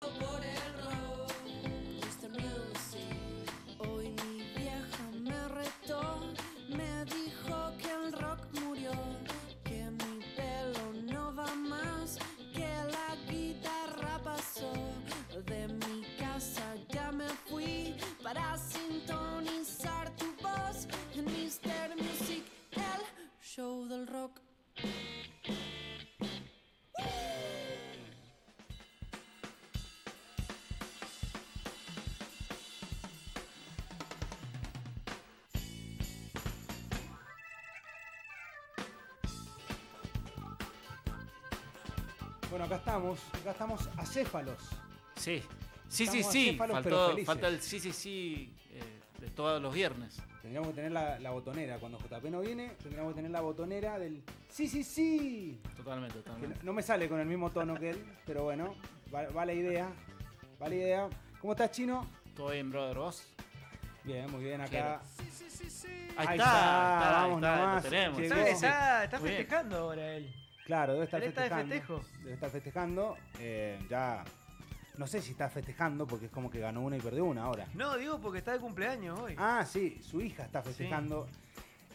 por el Bueno, acá estamos, acá estamos acéfalos. Sí, sí, sí, Estamos sí. Faltó, falta el sí, sí, sí eh, de todos los viernes. Tendríamos que tener la, la botonera. Cuando JP no viene, tendríamos que tener la botonera del sí, sí, sí. Totalmente, no, totalmente. no me sale con el mismo tono que él, pero bueno, va, va la idea. Va la idea. ¿Cómo estás, Chino? ¿Todo bien, brother? ¿Vos? Bien, muy bien acá. Ahí, Ahí está, está, ahí está, vamos ahí está, nomás, lo tenemos. Sí, Está, está bien. festejando ahora él. Claro, debe estar Él está de festejando. festejo. Estar festejando. Eh, ya. No sé si está festejando porque es como que ganó una y perdió una ahora. No, digo porque está de cumpleaños hoy. Ah, sí, su hija está festejando.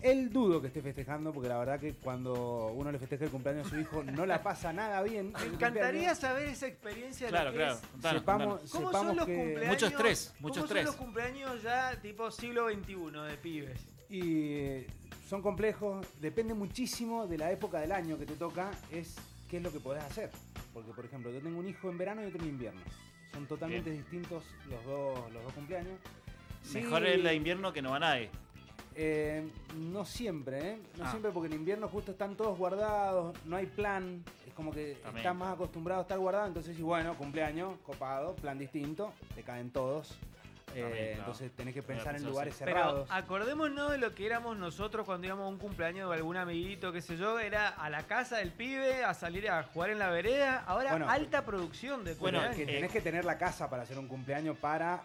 Él dudo que esté festejando porque la verdad que cuando uno le festeja el cumpleaños a su hijo no la pasa nada bien. Me encantaría saber esa experiencia de Claro, lo que claro. es. Contanos, Sepamos, contanos. ¿Cómo sepamos son los que- cumpleaños? Mucho estrés, mucho ¿Cómo estrés. son los cumpleaños ya tipo siglo XXI de pibes? Y eh, son complejos, depende muchísimo de la época del año que te toca, es qué es lo que podés hacer. Porque, por ejemplo, yo tengo un hijo en verano y otro en invierno. Son totalmente distintos los dos, los dos cumpleaños. Sí, Mejor el de invierno que no va nadie. eh, no siempre, ¿eh? No Ah. siempre porque en invierno justo están todos guardados, no hay plan, es como que También. más acostumbrado a estar guardado, entonces bueno, cumpleaños, copado, plan distinto, te caen todos. Eh, También. Entonces tenés que pensar en lugares así. cerrados. Pero acordémonos de lo que éramos nosotros cuando íbamos a un cumpleaños de algún amiguito, qué sé yo, era a la casa del pibe, a salir a jugar en la vereda. Ahora Bueno. alta producción de Bueno, cumpleaños. que eh, tenés que tener la casa para hacer un cumpleaños para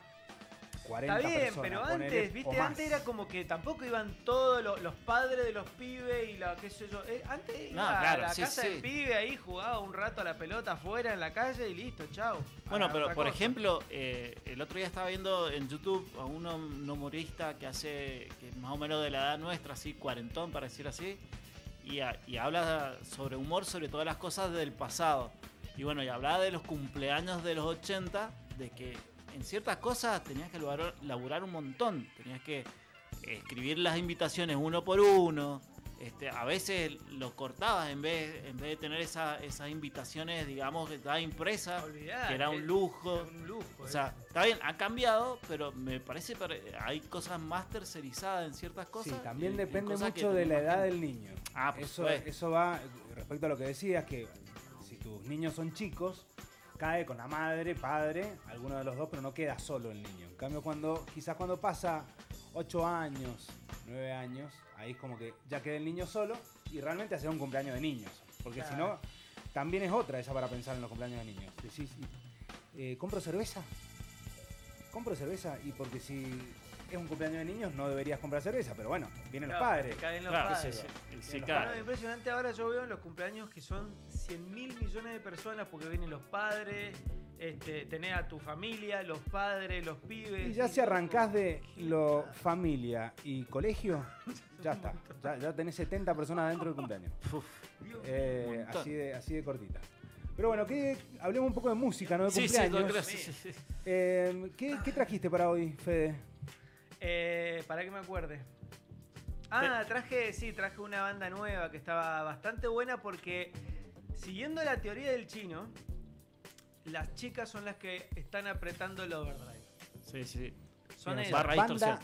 40 Está bien, personas. pero antes, viste, antes era como que tampoco iban todos los, los padres de los pibes y la qué sé yo. Eh, antes iba No, a claro, la sí, casa sí. del pibe ahí, jugaba un rato a la pelota afuera en la calle y listo, chao. Bueno, A pero por cosa. ejemplo, eh, el otro día estaba viendo en YouTube a un hum- un humorista que hace, que es más o menos de la edad nuestra, así, cuarentón, para decir así, y, y habla sobre humor, sobre todas las cosas del pasado. Y bueno, y hablaba de los cumpleaños de los 80, de que en ciertas cosas tenías que laburar, laburar un montón, tenías que escribir las invitaciones uno por uno. Este, a veces lo cortabas en vez, en vez de tener esa- esas invitaciones, digamos, que estaba impresa, que era un lujo. Un lujo. O sea, está bien, ha cambiado, pero me parece que hay cosas más tercerizadas en ciertas Sí, cosas. también y- y depende mucho de la edad del niño. Ah, por eso, eso va respecto a lo que decías, que si tus niños son chicos, cae con la madre, padre, alguno de los dos, pero no queda solo el niño. En cambio, cuando quizás cuando pasa 8 años, 9 años, ahí es como que ya queda el niño solo y realmente hacer un cumpleaños de niños. Porque si no, también es otra esa para pensar en los cumpleaños de niños. Decís, eh, ¿compro cerveza? Compro cerveza y porque si es un cumpleaños de niños no deberías comprar cerveza, pero bueno, vienen los padres. caen los Claro, padres. sí, sí, sí, Bien, los claro. Bueno, impresionante ahora yo veo en los cumpleaños que son 100 mil millones de personas porque vienen los padres, este, tenés a tu familia, los padres, los pibes. Y ya si arrancás de lo familia y colegio, ya está. Ya, ya tenés 70 personas dentro del cumpleaños. Uf, Eh, así, de, así de cortita. Pero bueno, ¿qué, hablemos un poco de música, ¿no? De Sí, cumpleaños. sí, sí, sí, sí. Eh, ¿qué, qué trajiste para hoy, Fede? Eh, para que me acuerde. Ah, traje, sí, traje una banda nueva que estaba bastante buena porque siguiendo la teoría del chino, las chicas son las que están apretando el overdrive. Sí, sí. Son Bien, Barra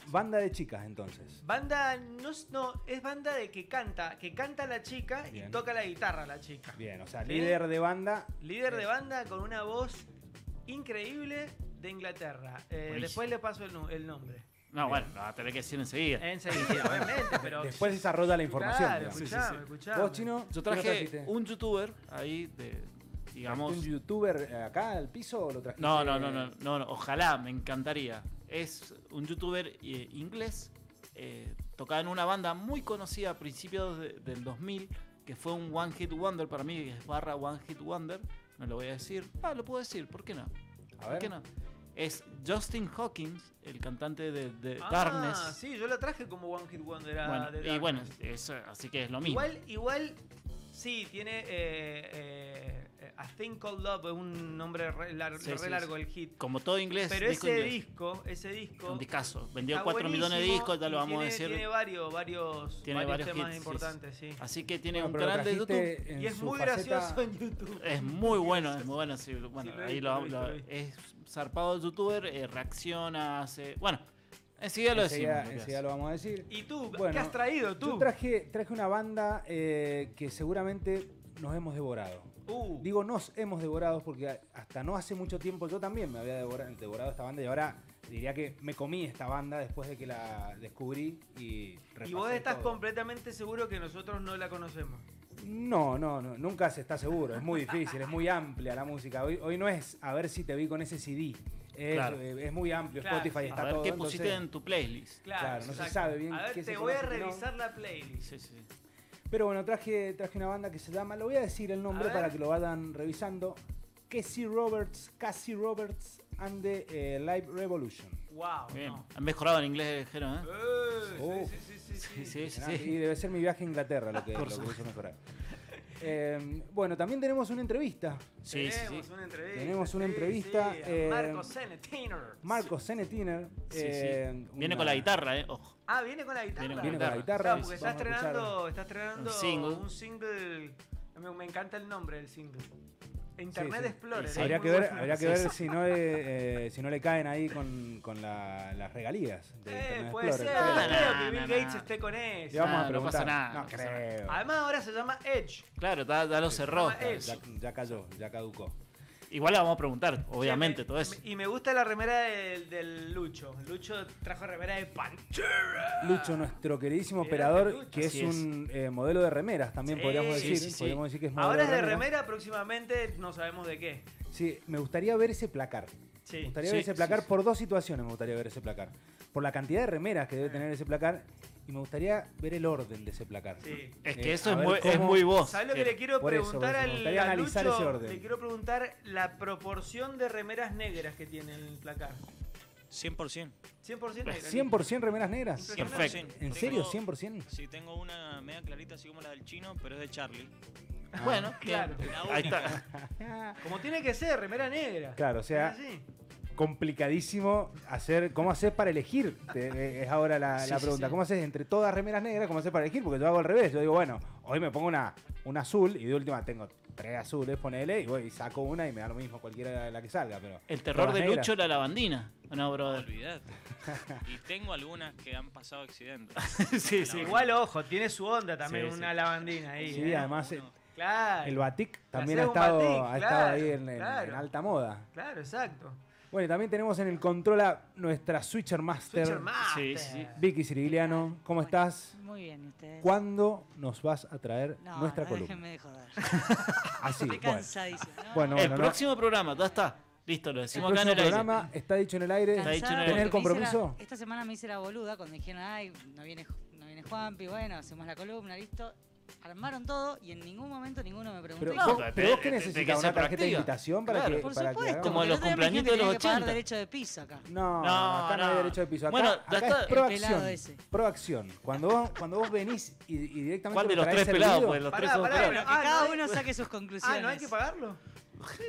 banda, de chicas, entonces. Banda no, es- no, es banda de que canta, que canta la chica Bien. y toca la guitarra la chica. Bien, o sea, ¿Sí? líder de banda. Líder de banda con una voz increíble de Inglaterra. Eh, después le paso el nombre. No, bueno, lo vas a tener que decir enseguida. Enseguida, obviamente, pero. Después desarrolla la información. Claro, digamos. escuchame, escuchame. ¿Vos, Chino? Yo ¿qué nos traje un youtuber ahí de, digamos... ¿Un youtuber acá al piso o lo trajiste? No, no, no, no, no, no, ojalá, me encantaría. Es un youtuber eh, inglés, eh, tocaba en una banda muy conocida a principios de- del 2000, que fue un One Hit Wonder para mí, que es barra One Hit Wonder, no lo voy a decir. Ah, lo puedo decir, ¿por qué no? A ¿Por ver. qué no? Es Justin Hawkins, el cantante de, de Ah, Darkness. sí, yo lo traje como One Hit Wonder. a- Bueno, de y bueno, Darkness. es, así que es lo mismo. Igual, igual, sí, tiene eh, eh, A Thing Called Love, es un nombre re, lar- Sí, re sí, largo sí. el hit. Como todo inglés, Pero disco ese inglés. disco, ese disco. Un discazo. Vendió está 4 millones de discos, ya lo vamos tiene, a decir. Tiene varios, varios, Tiene varios, varios temas hits, sí, importantes, sí. Así que tiene Bueno, un canal de YouTube. Y es muy faceta- gracioso en YouTube. Es muy bueno, es muy bueno. sí, bueno, Sí, lo he ahí lo, lo es zarpado el youtuber, eh, reacciona, hace. Bueno, enseguida lo Enseguida, decimos. enseguida lo vamos a decir. ¿Y tú? Bueno, ¿Qué has traído tú? Yo traje, traje una banda eh, que seguramente nos hemos devorado. Uh, Digo nos hemos devorado porque hasta no hace mucho tiempo yo también me había devora- devorado, esta banda y ahora diría que me comí esta banda después de que la descubrí y y vos estás todo. completamente seguro que nosotros no la conocemos. No, no, no, nunca se está seguro, es muy difícil, es muy amplia la música. Hoy, hoy no es a ver si te vi con ese CD, es, Claro. eh, es muy amplio, Claro, Spotify sí. está A ver todo. qué pusiste entonces- en tu playlist. Claro, Claro, no se sabe bien A ver, qué te voy a no. revisar la playlist. Sí, sí. Pero bueno, traje, traje una banda que se llama, lo voy a decir el nombre para que lo vayan revisando. Casey Roberts, Cassie Roberts and the eh, Live Revolution. Wow. Bien. no. Han mejorado el inglés, dijeron, ¿eh? Eh, Oh. sí, sí, sí, sí, Sí, sí. sí, sí. Impresionante. Y debe ser mi viaje a Inglaterra lo que, lo que hizo mejorar. Eh, bueno, también tenemos una entrevista. Sí, sí, Tenemos sí. una entrevista. Tenemos una sí, entrevista, eh, Marco Senetiner. Marcos Senetiner. Sí, sí. eh, Viene una- con la guitarra, ¿eh? Ojo. Ah, viene con la guitarra. Viene Viene con la guitarra. Claro, porque está estrenando, está estrenando un single. un single. Me, me encanta el nombre del single. Internet sí. Explorer. Sí, es Habría que ver, habría que ver si no le, eh, si no le caen ahí con, con la- las regalías de Eh, Internet puede ser, no No, creo que Bill no. Gates esté con eso. vamos a no pasa nada, No no pasa creo. Además ahora se llama Edge. Claro, ya, lo cerró. ya cayó, ya caducó. Igual le vamos a preguntar, obviamente, Sí, me- todo eso. me- Y me gusta la remera del, del Lucho. Lucho trajo remera de Pantera. Lucho, nuestro queridísimo operador, que es un eh, modelo de remeras, también Sí, podríamos sí, decir. sí, sí. Podríamos decir que es modelo Ahora es de remera, próximamente no sabemos de qué. Sí, me gustaría ver ese placar. Me Sí. gustaría Sí, ver ese sí, placar sí. por dos situaciones. Me gustaría ver ese placar. Por la cantidad de remeras que debe tener ese placar y me gustaría ver el orden de ese placar. Sí. Es Eh, que eso a es muy, es cómo- muy vos. ¿Sabes lo que Eh, le quiero por eso, preguntar eso, me al, gustaría al analizar Lucho? ese orden. Le quiero preguntar la proporción de remeras negras que tiene el placar. 100%. 100% negras. 100% remeras negras. Impresionante. ¿En serio? ¿100%? Sí, tengo una media clarita así como la del chino, pero es de Charlie. Bueno, Claro. Ahí única. está. Como tiene que ser, remera negra. Claro, o sea. Complicadísimo hacer. ¿Cómo haces para elegir? Te- eh, es ahora la, Sí, la sí, pregunta. sí. ¿Cómo haces entre todas remeras negras? ¿Cómo haces para elegir? Porque yo hago al revés. Yo digo, bueno, hoy me pongo una, una azul y de última tengo tres azules, ponele, y voy y saco una y me da lo mismo cualquiera de la que salga. Pero El terror de negras. Lucho era la bandina. No, brother. Olvídate. Y tengo algunas que han pasado accidentes. sí, sí. Igual, ojo, tiene su onda también, Sí, una sí. lavandina ahí. Sí, ¿eh? además Uno. Claro. el batik también ha estado, batik, ha estado claro, ahí en, en- claro. en alta moda. Claro, exacto. Bueno, y también tenemos en el control a nuestra Switcher Master, Switcher Master. Sí, sí. Vicky Sirigliano. ¿Cómo estás? Muy bien, ¿y ustedes? ¿Cuándo nos vas a traer No, nuestra no, columna? déjenme de joder. Así, Estoy bueno. cansadísimo. ¿no? Bueno, el bueno, no. próximo programa, ya está. Listo, lo El decimos acá en próximo el aire. programa está dicho en el aire. Está dicho en el aire. ¿Tenés el la- compromiso? esta semana me hice la boluda cuando dijeron, ay, no viene, no viene Juanpi, bueno, hacemos la columna, listo. Armaron todo y en ningún momento ninguno me preguntó. Pero, No, vos, pero pero qué necesitas, una tarjeta de invitación para Claro. que, Por para supuesto, Como los dijiste de los que tenía que pagar 80. derecho de piso acá. No, No, acá no, hay no. derecho de piso. Acá, Bueno, acá está. es proacción. pelado ese. Proacción. Cuando vos, cuando vos venís y, y directamente ¿Cuál de lo los tres pelados? Pues los Pará, tres pará, pelados. Bueno, Ah, que cada no hay- uno saque sus conclusiones. Ah, ¿no hay que pagarlo?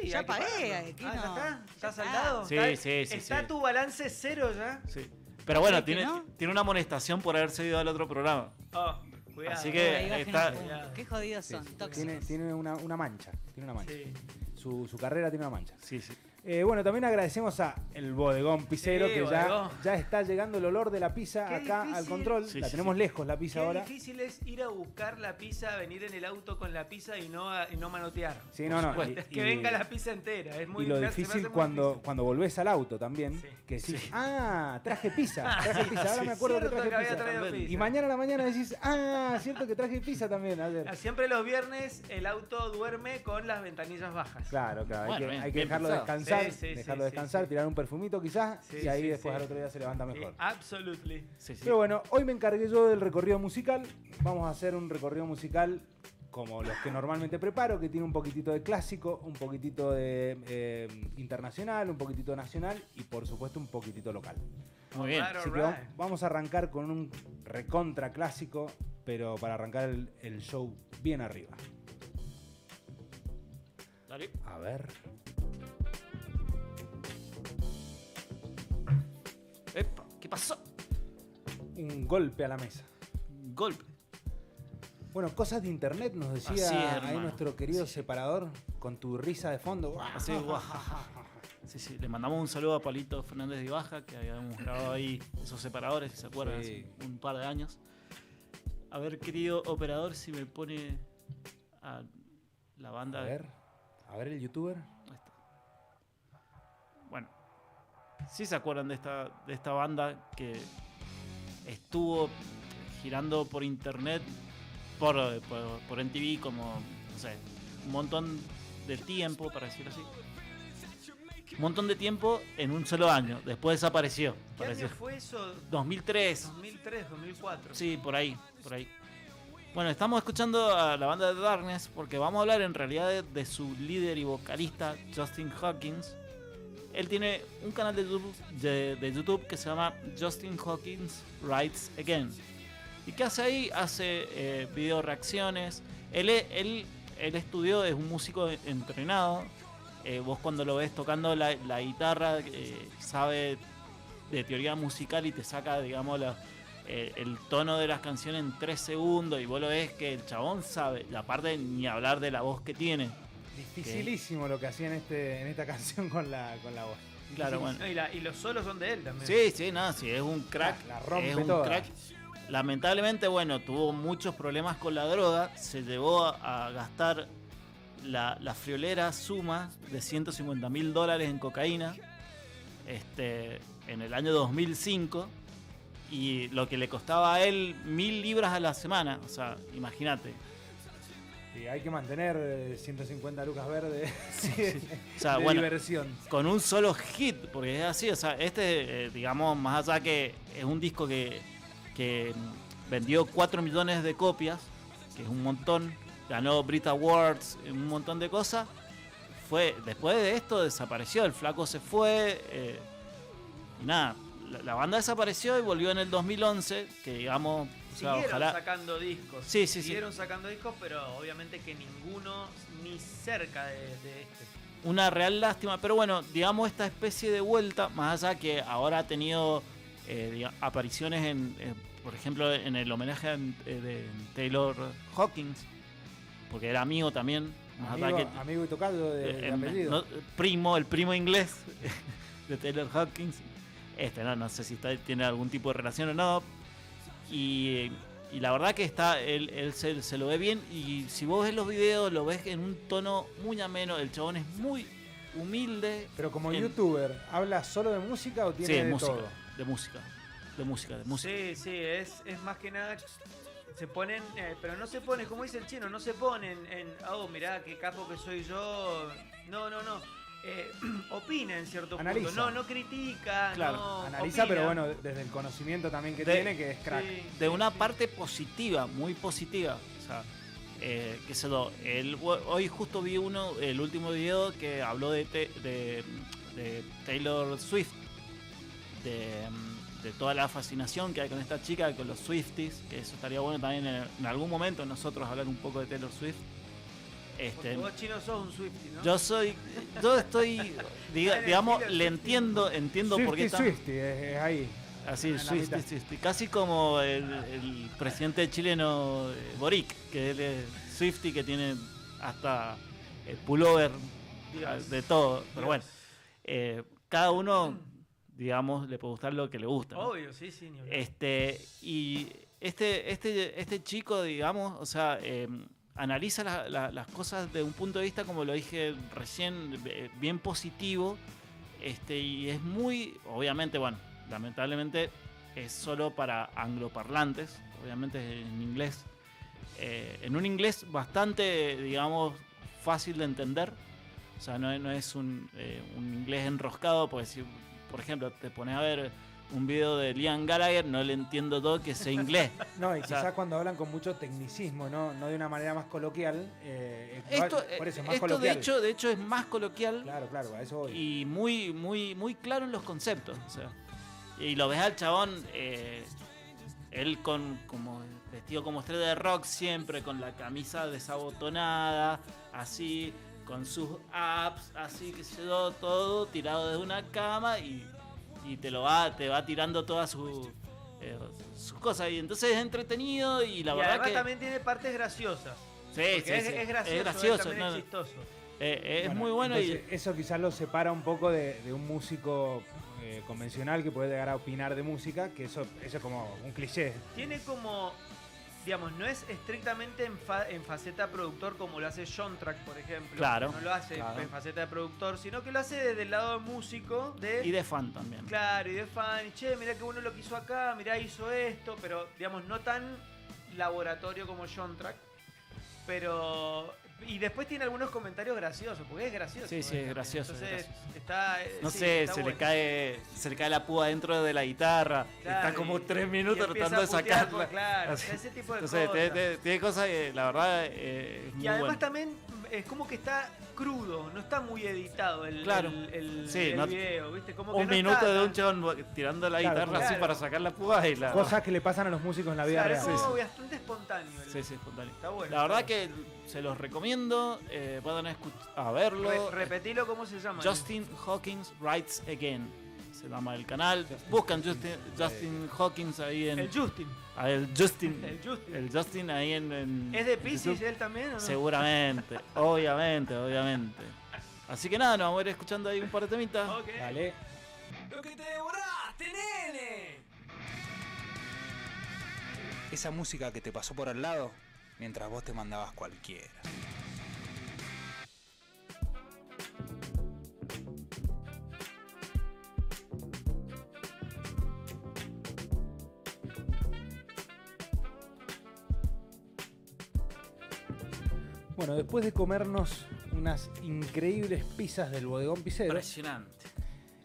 Sí, Ya hay pagué, aquí Ah, ¿ya no. está? Ya ¿Está saldado? Sí, ¿Está- sí, sí, ¿Está sí. tu balance cero ya? Sí. Pero bueno, ¿Crees que tiene, no? tiene una amonestación por haber seguido al otro programa. Oh, cuidado. Así que- que está-. Qué jodidos son, tóxicos. tiene, tiene una, una mancha. Tiene una mancha. Sí. Su, su carrera tiene una mancha. Sí, sí. Eh, bueno, también agradecemos a el bodegón Picero, Sí, que ya, bodegón. ya está llegando el olor de la pizza Qué acá al control. Sí, la sí, tenemos sí. lejos la pizza Qué ahora. difícil es ir a buscar la pizza, venir en el auto con la pizza y no, a- y no manotear. Sí, no, no. que y- venga la pizza entera. Es muy y lo difícil muy cuando, difícil. cuando volvés al auto también, Sí. que decís, ah, traje pizza, traje pizza, ahora Sí, me acuerdo que traje que pizza. pizza. Y mañana a la mañana decís, ah, cierto que traje pizza también ayer. Ah, Siempre los viernes el auto duerme con las ventanillas bajas. Claro, claro, Bueno, hay que, bien, hay que dejarlo pensado. Descansar, Sí, sí, dejarlo sí, descansar, tirar un perfumito quizás, Sí, y ahí sí, después sí. al otro día se levanta Sí, mejor. absolutely. sí, sí. Pero bueno, hoy me encargué yo del recorrido musical. Vamos a hacer un recorrido musical como los que normalmente preparo, que tiene un poquitito de clásico, un poquitito de eh, internacional, un poquitito nacional y por supuesto un poquitito local. Muy bien. Así que vamos a arrancar con un recontra clásico, pero para arrancar el, el show bien arriba. Dale. A ver. Pasó? Un golpe a la mesa. Golpe. Bueno, cosas de internet nos decía Así es, ahí nuestro querido separador con tu risa de fondo. Así. Sí, sí, le mandamos un saludo a Palito Fernández de Baja, que habíamos grabado ahí esos separadores, si se acuerdan, Sí. hace un par de años. A ver, querido operador, si me pone a la banda. A ver, a ver el youtuber. Ahí está. Bueno, si se acuerdan de esta, de esta banda que estuvo girando por internet, por, por, por MTV, como, no sé, un montón de tiempo, para decirlo así. Un montón de tiempo en un solo año. Después desapareció. ¿Qué Apareció. año fue eso? 2003. 2003, 2004. Sí, por ahí, por ahí. Bueno, estamos escuchando a la banda de Darkness porque vamos a hablar en realidad de, de su líder y vocalista, Justin Hawkins. Él tiene un canal de YouTube, que se llama Justin Hawkins Writes Again. ¿Y qué hace ahí? Hace eh, reacciones. Él, él, él estudió, es un músico entrenado. Eh, vos cuando lo ves tocando la, la guitarra, eh, sabe de teoría musical y te saca, digamos, la, eh, el tono de las canciones en 3 segundos y vos lo ves que el chabón sabe, y aparte ni hablar de la voz que tiene. Dificilísimo lo que hacía en, este, en esta canción con la, con la voz. Claro, bueno. No, y, la- y los solos son de él también. Sí, sí, no, sí, es un crack. La rompe es un toda. crack. Lamentablemente, bueno, tuvo muchos problemas con la droga. Se llevó a, a gastar la, la friolera suma de 150 mil dólares en cocaína este, en el año 2005. Y lo que le costaba a él mil libras a la semana. O sea, imagínate. Y hay que mantener eh, 150 lucas verdes O sea, de bueno, diversión. con un solo hit, porque es así, o sea, este, eh, digamos, más allá que es un disco que, que vendió 4 millones de copias, que es un montón, ganó Brit Awards, un montón de cosas, fue, después de esto desapareció, el flaco se fue, eh, y nada, la, la banda desapareció y volvió en el 2011, que digamos, o sea, Siguieron ojalá... sacando discos. Sí, sí, sí. Siguieron sacando discos, pero obviamente que ninguno ni cerca de, de este. una real lástima, pero bueno, digamos esta especie de vuelta, más allá que ahora ha tenido eh, apariciones en, eh, por ejemplo, en el homenaje a, eh, de Taylor Hawkins, porque era amigo también, más allá Amigo, que- amigo y tocado de, de apellido. no, primo, el primo inglés de Taylor Hawkins. Este, no, no sé si está- tiene algún tipo de relación o no. Y, y la verdad que está, él, él se, se lo ve bien. Y si vos ves los videos, lo ves en un tono muy ameno. El chabón es muy humilde. Pero como en- youtuber, ¿habla solo de música o tiene Sí, de de música, todo? de música. De música, de música. Sí, sí, es, es más que nada. Se ponen, eh, pero no se ponen, como dice el chino, no se ponen en, oh, mirá qué capo que soy yo. No, no, no. Eh, opina en cierto Analiza. punto. No, no critica. Claro, no Analiza, opina. pero bueno, desde el conocimiento también que De- tiene, que es crack. Sí, de sí, una sí. parte positiva, muy positiva. O sea, eh, qué sé yo, el- hoy justo vi uno, el último video que habló de, te- de, de Taylor Swift, de, de toda la fascinación que hay con esta chica, con los Swifties, que eso estaría bueno también en, en algún momento nosotros hablar un poco de Taylor Swift. Este, vos chino sos un Swifty, ¿no? yo soy, yo estoy, diga- digamos, le entiendo, entiendo por qué tan- Swifty, es, es ahí. Así, Swifty. Swifty. Casi como el, el presidente chileno eh, Boric, que él es Swifty, que tiene hasta el pullover Dios. ah, de todo. Pero Dios. bueno, eh, cada uno, digamos, le puede gustar lo que le gusta. ¿no? Obvio, sí, sí. ni. Este, y este, este, este chico, digamos, o sea, eh, analiza la- la- las cosas de un punto de vista, como lo dije recién, bien positivo. Este, y es muy, obviamente, bueno, lamentablemente es solo para angloparlantes, obviamente en inglés. Eh, en un inglés bastante, digamos, fácil de entender. O sea, no, no es un, eh, un inglés enroscado, porque si, por ejemplo, te pones a ver un video de Liam Gallagher, no le entiendo todo que sea inglés. No, y O sea- quizás cuando hablan con mucho tecnicismo, no, no de una manera más coloquial. eh, Esto, por eso es más esto de, hecho, de hecho es más coloquial Claro, claro, a eso voy. y muy, muy, muy claro en los conceptos. o sea. y lo ves al chabón, eh, él con como vestido como estrella de rock siempre, con la camisa desabotonada, así, con sus apps, así que se yo, todo tirado de una cama y, y te lo va, te va tirando todas sus eh, sus cosas. Y entonces es entretenido y la y verdad además que. también tiene partes graciosas. sí, sí, es, sí, es gracioso, es gracioso, también no, es chistoso. eh, es Bueno, muy bueno y. Eso quizás lo separa un poco de, de un músico eh, convencional que puede llegar a opinar de música, que eso, eso es como un cliché. Tiene como, digamos, no es estrictamente en, fa- en faceta productor como lo hace John Track, por ejemplo. Claro, No lo hace claro. en faceta de productor, sino que lo hace desde el lado de músico, de... Y de fan también. Claro, y de fan, y che, mirá que uno lo que hizo acá, mirá hizo esto, pero digamos, no tan laboratorio como John Track. Pero. Y después tiene algunos comentarios graciosos, porque es gracioso. Sí, sí, es también. gracioso, es Entonces, gracioso. está. eh, No sí, sé, está se le cae se le cae la púa dentro de la guitarra. Claro, está como y- tres minutos tratando de sacarla. pues, Claro, ese tipo de Entonces, cosas. tiene, cosas que la verdad eh, es muy Y además bueno. también es como que está crudo, no está muy editado el, Claro. el, el- Sí, el no- video, ¿viste? Como que Un no minuto está de un chabón tirando la Claro, guitarra así claro. para sacar la púa y la. Cosas que le pasan a los músicos en la vida Claro, es real. como bastante espontáneo. el- Sí, sí, espontáneo. Está bueno. La verdad que se los recomiendo. Eh, puedan a verlo. Re- repetilo, ¿cómo se llama? Justin Hawkins Writes Again. Se llama el canal. Buscan Justin, Justin Hawkins ahí en. El Justin. ah, el Justin. El Justin. El Justin ahí en. en- ¿Es de Pisces él también o no? Seguramente, obviamente, obviamente. Así que nada, nos vamos a ir escuchando ahí un par de temitas. Ok. Dale. Lo que te devoraste, nene. Esa música que te pasó por al lado mientras vos te mandabas cualquiera. Bueno, después de comernos unas increíbles pizzas del bodegón Picero, Impresionante.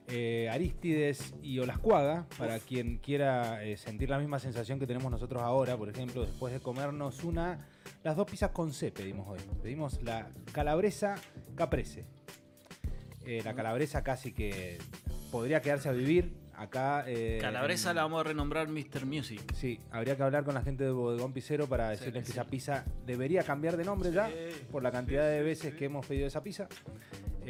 eh, Aristides y Olascuaga, para quien quiera eh, sentir la misma sensación que tenemos nosotros ahora, por ejemplo, después de comernos una, las dos pizzas con C pedimos hoy. Pedimos la calabresa caprese. Eh, la calabresa casi que podría quedarse a vivir acá. eh, Calabresa en- la vamos a renombrar Mr. Music. Sí, habría que hablar con la gente de Bodegón Picero para Sí, decirles que esa pizza debería cambiar de nombre ya, por la cantidad de veces que hemos pedido esa pizza.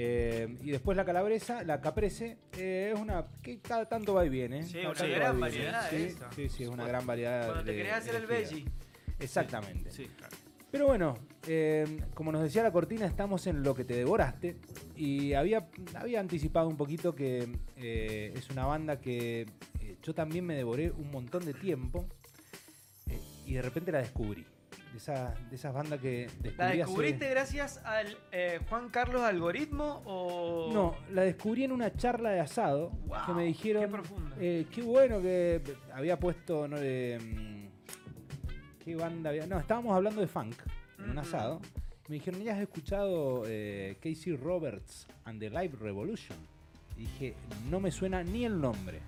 Eh, y después la calabresa, la caprese, eh, es una que cada tanto va y viene. Sí, una gran variedad Sí, sí, sí, es una gran variedad. Cuando te querés hacer el veggie. Exactamente. Sí, claro. Pero bueno, eh, como nos decía la cortina, estamos en lo que te devoraste. Y había, había anticipado un poquito que eh, es una banda que eh, yo también me devoré un montón de tiempo. y de repente la descubrí. De, esa- de esas bandas que descubrí ¿La hace- descubriste gracias al Juan Carlos Algoritmo o...? No, la descubrí en una charla de asado Wow, que me dijeron. qué profunda. eh, qué bueno que había puesto. No, eh, ¿Qué banda había? No, estábamos hablando de funk en un asado. Me dijeron, ¿ya has escuchado eh, Casey Roberts and the Live Revolution? Y dije, no me suena ni el nombre,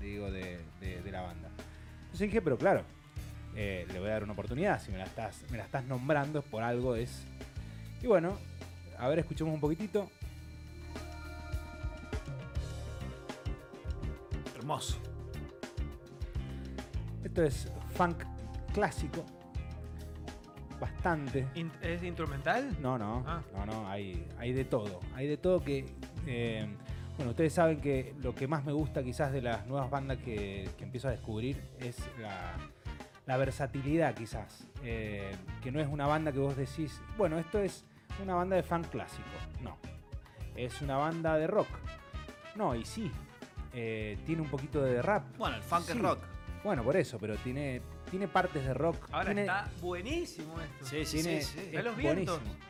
digo, de, de- de la banda. Entonces dije, pero claro, eh, le voy a dar una oportunidad. Si me la estás, me la estás nombrando, por algo es. Y bueno, a ver, escuchemos un poquitito. Hermoso. Esto es funk clásico. Bastante. ¿Es instrumental? No, no, Ah. no, no, hay, hay de todo. Hay de todo que. eh, bueno, ustedes saben que lo que más me gusta quizás de las nuevas bandas que, que empiezo a descubrir es la, la versatilidad quizás. Eh, que no es una banda que vos decís, bueno, esto es una banda de funk clásico. No. Es una banda de rock. No, y sí. eh, tiene un poquito de rap. Bueno, el funk Sí. es rock. Bueno, por eso, pero tiene, tiene partes de rock. Ahora tiene, está buenísimo esto. Sí, sí, tiene, sí. sí. Ve es los vientos. buenísimo.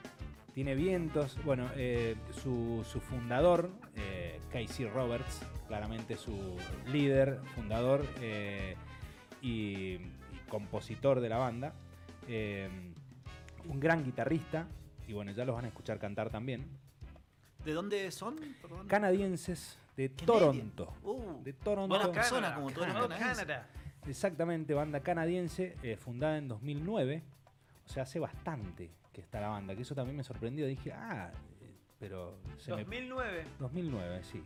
Tiene vientos. Bueno, eh, su, su fundador, eh, Casey Roberts, claramente su líder, fundador eh, y, y compositor de la banda. eh, un gran guitarrista. Y bueno, ya los van a escuchar cantar también. ¿De dónde son? Perdón. Canadienses, de Canadian. Toronto. Uh, De Toronto. buenas Canadá. personas como canadienses. Canadá. Exactamente, banda canadiense, eh, fundada en 2009. O sea, hace bastante que está la banda, que eso también me sorprendió. Dije, ah, eh, pero se me 2009. 2009, sí.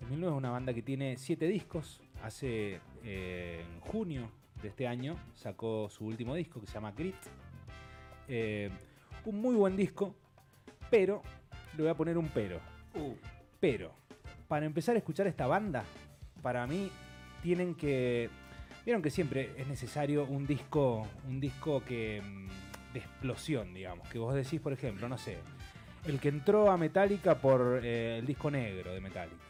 2009 es una banda que tiene siete discos. Hace eh, en junio de este año sacó su último disco que se llama Grit. Eh, un muy buen disco, pero le voy a poner un pero. Uh, Pero, para empezar a escuchar esta banda, para mí tienen que. Vieron que siempre es necesario un disco. Un disco que. mm, de explosión, digamos. Que vos decís, por ejemplo, no sé. El que entró a Metallica por eh, el disco negro de Metallica.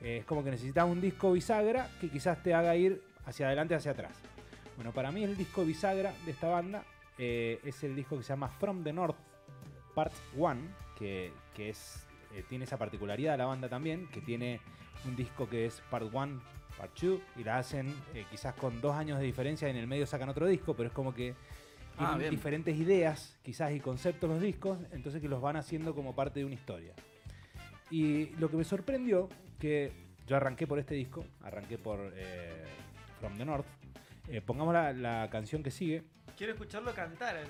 Eh, es como que necesitas un disco bisagra que quizás te haga ir hacia adelante, hacia atrás. Bueno, para mí el disco bisagra de esta banda eh, es el disco que se llama From the North Part 1, que, que es, tiene esa particularidad la banda también, que tiene un disco que es Part 1, Part 2, y la hacen eh, quizás con dos años de diferencia, y en el medio sacan otro disco, pero es como que Ah, tienen diferentes ideas, quizás y conceptos los discos, entonces que los van haciendo como parte de una historia. Y lo que me sorprendió, que yo arranqué por este disco, arranqué por eh, From the North, eh, pongamos la, la canción que sigue, Quiero escucharlo cantar el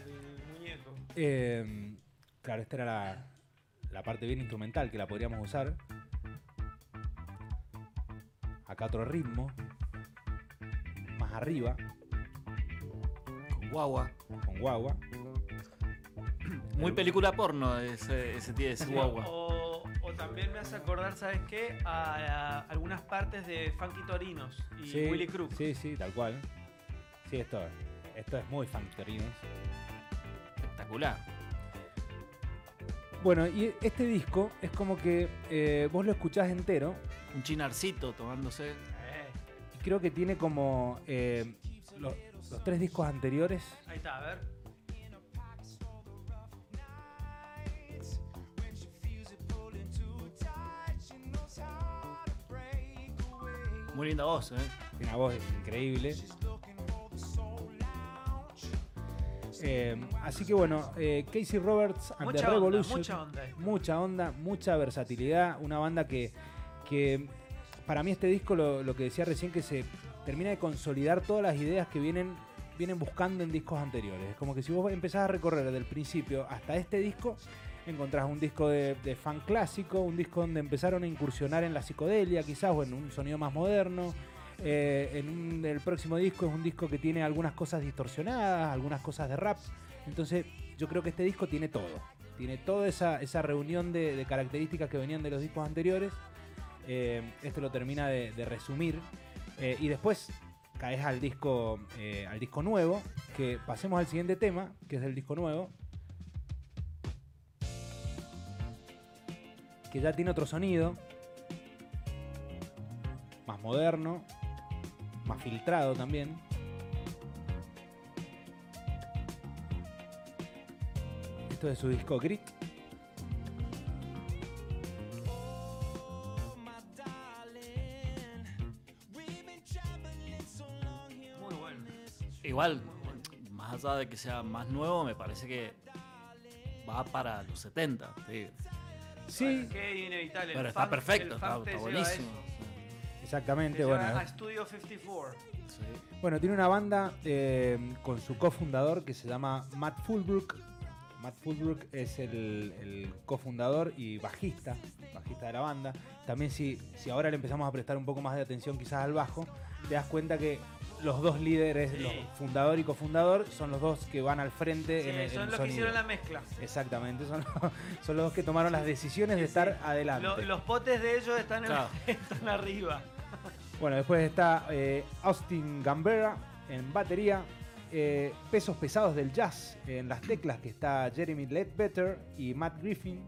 muñeco. eh, claro, esta era la, la parte bien instrumental que la podríamos usar. Acá otro ritmo. Más arriba, con guagua. con guagua. Muy película porno ese, ese, tío, ese guagua. O, o también me hace acordar, ¿sabes qué? A, a algunas partes de Funky Torinos y Sí, Willy Crook. Sí, sí, tal cual. Sí, esto, esto es muy fantorinos. Espectacular. Bueno, y este disco es como que eh, vos lo escuchás entero Un chinarcito tomándose. Y creo que tiene como eh, lo- los tres discos anteriores ahí está, a ver. Muy linda voz, ¿eh? Tiene una voz increíble. Eh, así que bueno, eh, Casey Roberts and the Mucha onda, Revolution. mucha onda. Mucha onda, mucha versatilidad. Una banda que, que para mí este disco, lo, lo que decía recién, que se termina de consolidar todas las ideas que vienen, vienen buscando en discos anteriores. Es como que si vos empezás a recorrer desde el principio hasta este disco, encontrás un disco de, fan clásico, un disco donde empezaron a incursionar en la psicodelia quizás o en un sonido más moderno. Eh, en un- el próximo disco es un disco que tiene algunas cosas distorsionadas, algunas cosas de rap. Entonces yo creo que este disco tiene todo. Tiene toda esa, esa reunión de características que venían de los discos anteriores. Eh, este lo termina de, resumir. Eh, y después caes al disco, eh, al disco nuevo. Que pasemos al siguiente tema, que es del disco nuevo. Que ya tiene otro sonido. Más moderno. Más filtrado también. Esto es su disco Grit. Igual, más allá de que sea más nuevo, me parece que va para los 70. sí. Sí, Qué inevitable. el Pero está perfecto, está, está buenísimo. exactamente. Te Bueno, lleva a Studio 54. Sí. Bueno, tiene una banda eh, con su cofundador que se llama Matt Fulbrook. Matt Fulbrook es el, el cofundador y bajista, bajista de la banda. También si, si ahora le empezamos a prestar un poco más de atención quizás al bajo, te das cuenta que los dos líderes, Sí. los fundador y cofundador, son los dos que van al frente Sí, en el, son los que hicieron la mezcla. Exactamente, son los, son los dos que tomaron las decisiones de estar adelante. Lo- los potes de ellos están, en- están arriba. Bueno, después está eh, Austin Gambera en batería. eh, pesos pesados del jazz en las teclas, que está Jeremy Ledbetter y Matt Griffin.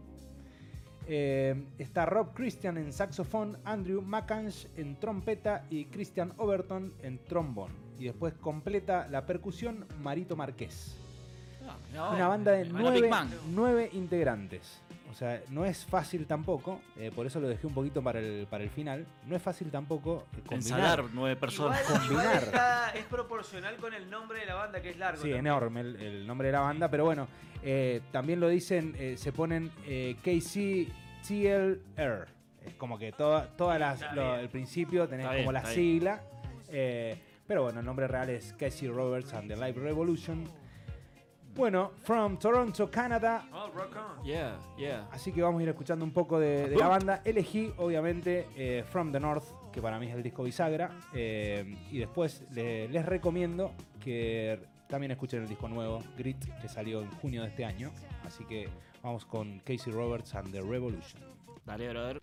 Eh, está Rob Christian en saxofón, Andrew McCansh en trompeta y Christian Overton en trombón. Y después completa la percusión Marito Marqués. Ah, Una banda de nueve integrantes. O sea, no es fácil tampoco, eh, por eso lo dejé un poquito para el, para el final. No es fácil tampoco combinar. Ensalar nueve personas. Igual, igual Combinar. está- es proporcional con el nombre de la banda, que es largo. Sí, también. enorme el, el nombre de la banda, pero bueno, eh, también lo dicen, eh, se ponen eh, KC TLR. Es como que toda, todas las, lo- el principio tenés Está como bien, la sigla. eh, pero bueno, el nombre real es Casey Roberts and the Live Revolution. Bueno, from Toronto, Canadá. Oh, rock on. Yeah, yeah. Así que vamos a ir escuchando un poco de, de la banda. Elegí, obviamente, eh, From the North, que para mí es el disco bisagra. eh, y después le- les recomiendo que también escuchen el disco nuevo, Grit, que salió en junio de este año. Así que vamos con Casey Roberts and the Revolution. Dale, brother.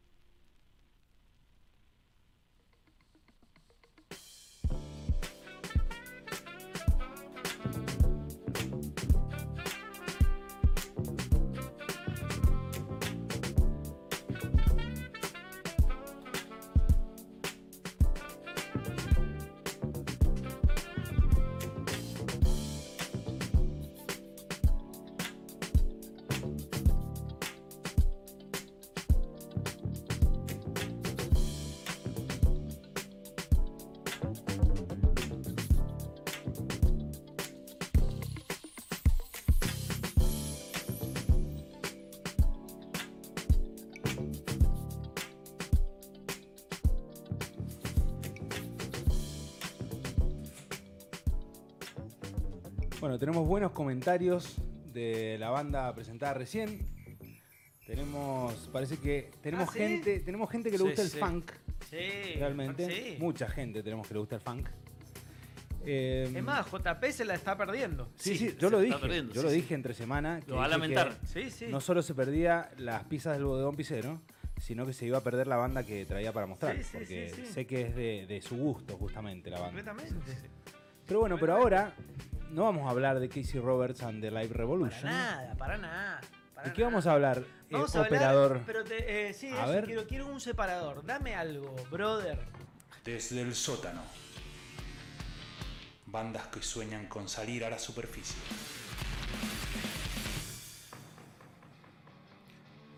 Tenemos buenos comentarios de la banda presentada recién. Tenemos, parece que tenemos ¿Ah, sí? gente, tenemos gente que le gusta el funk, Sí, realmente. Mucha gente tenemos que le gusta el funk. Eh, Es más, JP se la está perdiendo. Sí, Sí, yo lo dije. yo lo dije entre semana. que Lo va a lamentar. Sí, sí. No solo se perdía las pizzas del bodegón Picero, sino que se iba a perder la banda que traía para mostrar. Sí, sí, porque sí, sí. sé que es de, de su gusto, justamente, la banda. Completamente. Pero bueno, pero ahora no vamos a hablar de Casey Roberts and the Live Para Revolution. nada, para nada. para ¿De qué nada. vamos a hablar, eh, Vamos a hablar, operador? pero te- eh, sí, A eso, ver. Quiero, quiero un separador. Dame algo, brother. Desde el sótano. Bandas que sueñan con salir a la superficie.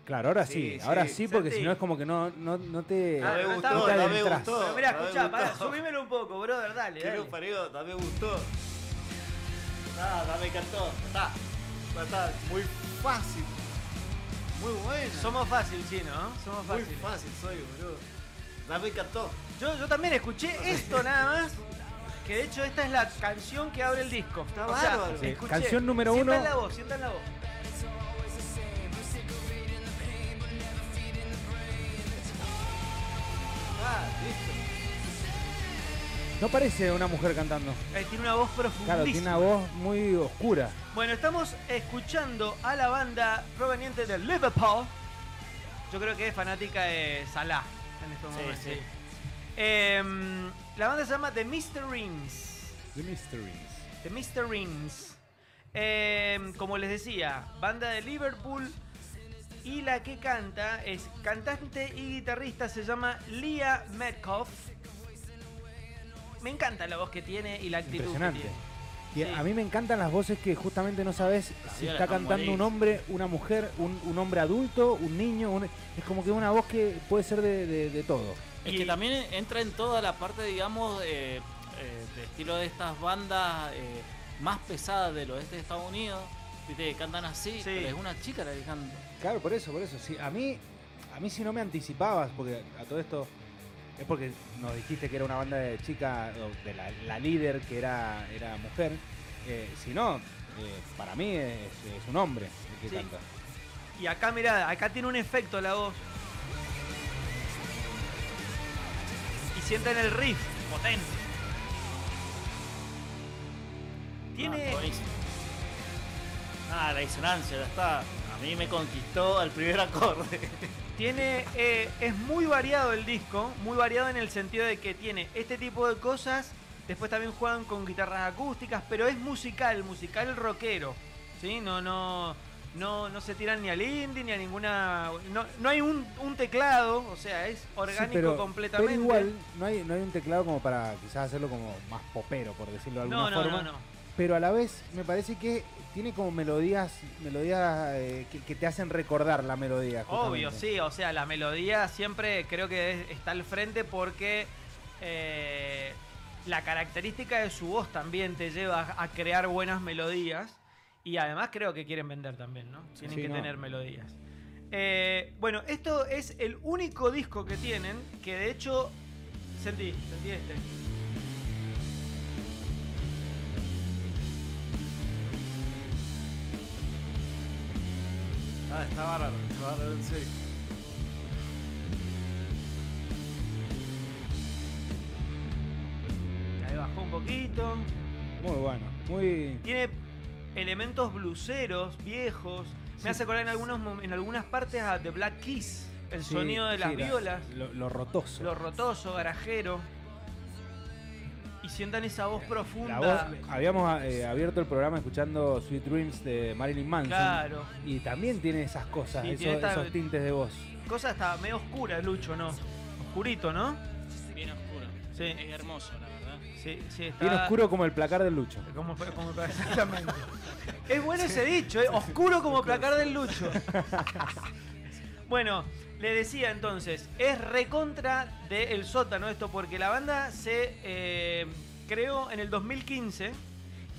Claro, ahora sí, Sí, ahora sí. sí, porque si no es como que no, no, no te, Ah, me no gustó, está no no me adentras. gustó. Pero mirá, no me escuchá, pará, gustó. subímelo un poco, brother, dale, Quiero dale. parido, dame gustó. Ah, dame cantó. Está. Está muy fácil. Muy bueno. Somos fácil, chino, ¿no? Somos muy fácil. fácil, soy, boludo. Dame cantó. Yo, yo también escuché esto nada más. Que de hecho esta es la canción que abre el disco. Está O sea, bárbaro. Sí, escuché. canción número Sientan uno. la voz, sientan la voz. Ah, listo. No parece una mujer cantando. Eh, tiene una voz profundísima. Claro, tiene una voz muy oscura. Bueno, estamos escuchando a la banda proveniente de Liverpool. Yo creo que es fanática de Salah en estos Sí, momentos. sí. Em, la banda se llama The Mr. Rings. The Mysteries. The Mr. Rings. Em, como les decía, banda de Liverpool. Y la que canta es cantante y guitarrista, se llama Leah Metcalf. Me encanta la voz que tiene y la actitud que Impresionante. tiene. Y Sí. a mí me encantan las voces que justamente no sabes si está cantando un hombre, una mujer, un, un hombre adulto, un niño. un- es como que una voz que puede ser de, de- de todo. Es Y- que también entra en toda la parte, digamos, eh, eh, de estilo de estas bandas eh, más pesadas del oeste de Estados Unidos. Viste, que cantan así, Sí. pero es una chica la que canta. Claro, por eso, por eso. Sí, a mí, a mí si no me anticipabas, porque a todo esto es porque nos dijiste que era una banda de chica, o de la, la líder que era, era mujer. Eh, si no, eh, para mí es, es un hombre el que Sí. canta. Y acá, mirá, acá tiene un efecto la voz. Y sienten el riff, potente. Tiene. Ah. Ah, la disonancia, ya está. A mí me conquistó al primer acorde. Tiene. eh, es muy variado el disco. Muy variado en el sentido de que tiene este tipo de cosas. Después también juegan con guitarras acústicas. Pero es musical, musical rockero. ¿Sí? No, no. No, no se tiran ni al indie ni a ninguna. No, no hay un, un teclado, o sea, es orgánico Sí, pero, completamente. pero igual, no hay, no hay un teclado como para quizás hacerlo como más popero, por decirlo de alguna no, no, forma. no, no. Pero a la vez me parece que tiene como melodías, melodías eh, que, que te hacen recordar la melodía. Obvio, sí, o sea, la melodía siempre creo que es- está al frente porque eh, la característica de su voz también te lleva a a crear buenas melodías y además creo que quieren vender también, ¿no? Tienen Sí, que no. tener melodías. Eh, bueno, esto es el único disco que tienen, que de hecho... Sentí, sentí este. Ah, está bárbaro, está bárbaro, en serio. Ahí bajó un poquito. Muy bueno. Muy. Tiene elementos bluseros, viejos. Me hace acordar en, algunos, en algunas partes a The Black Keys. El sí, sonido de las sí, violas. Lo, lo rotoso. Lo rotoso, garajero. Y sientan esa voz La profunda. voz, habíamos eh, abierto el programa escuchando Sweet Dreams de Marilyn Manson. Claro. Y también tiene esas cosas, Sí, esos, tiene esta- esos tintes de voz. Cosa hasta medio oscura, Lucho, ¿no? Oscurito, ¿no? Bien oscuro. Sí. Es hermoso, la verdad. Sí, sí, está. Bien oscuro como el placar del Lucho. Como, como- exactamente. es bueno ese dicho, ¿eh? Oscuro como placar del Lucho. bueno, le decía entonces, es recontra del sótano esto, porque la banda se eh, creó en el 2015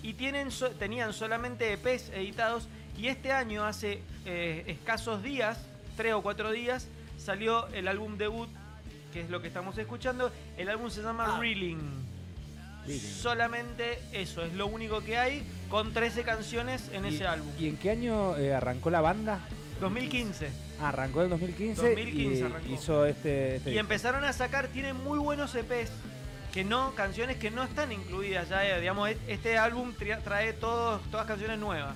y tienen so- tenían solamente EPs editados y este año, hace eh, escasos días, tres o cuatro días, salió el álbum debut, que es lo que estamos escuchando. El álbum se llama Ah. Reeling. Reeling. Solamente eso, es lo único que hay, con 13 canciones en ¿Y- ese álbum. ¿Y en qué año eh, arrancó la banda? 2015. Ah, arrancó en 2015, 2015 y arrancó. hizo este, este Y empezaron a sacar, tienen muy buenos EPs, que no, canciones que no están incluidas ya, eh, digamos, e- este álbum tra- trae todos, todas canciones nuevas.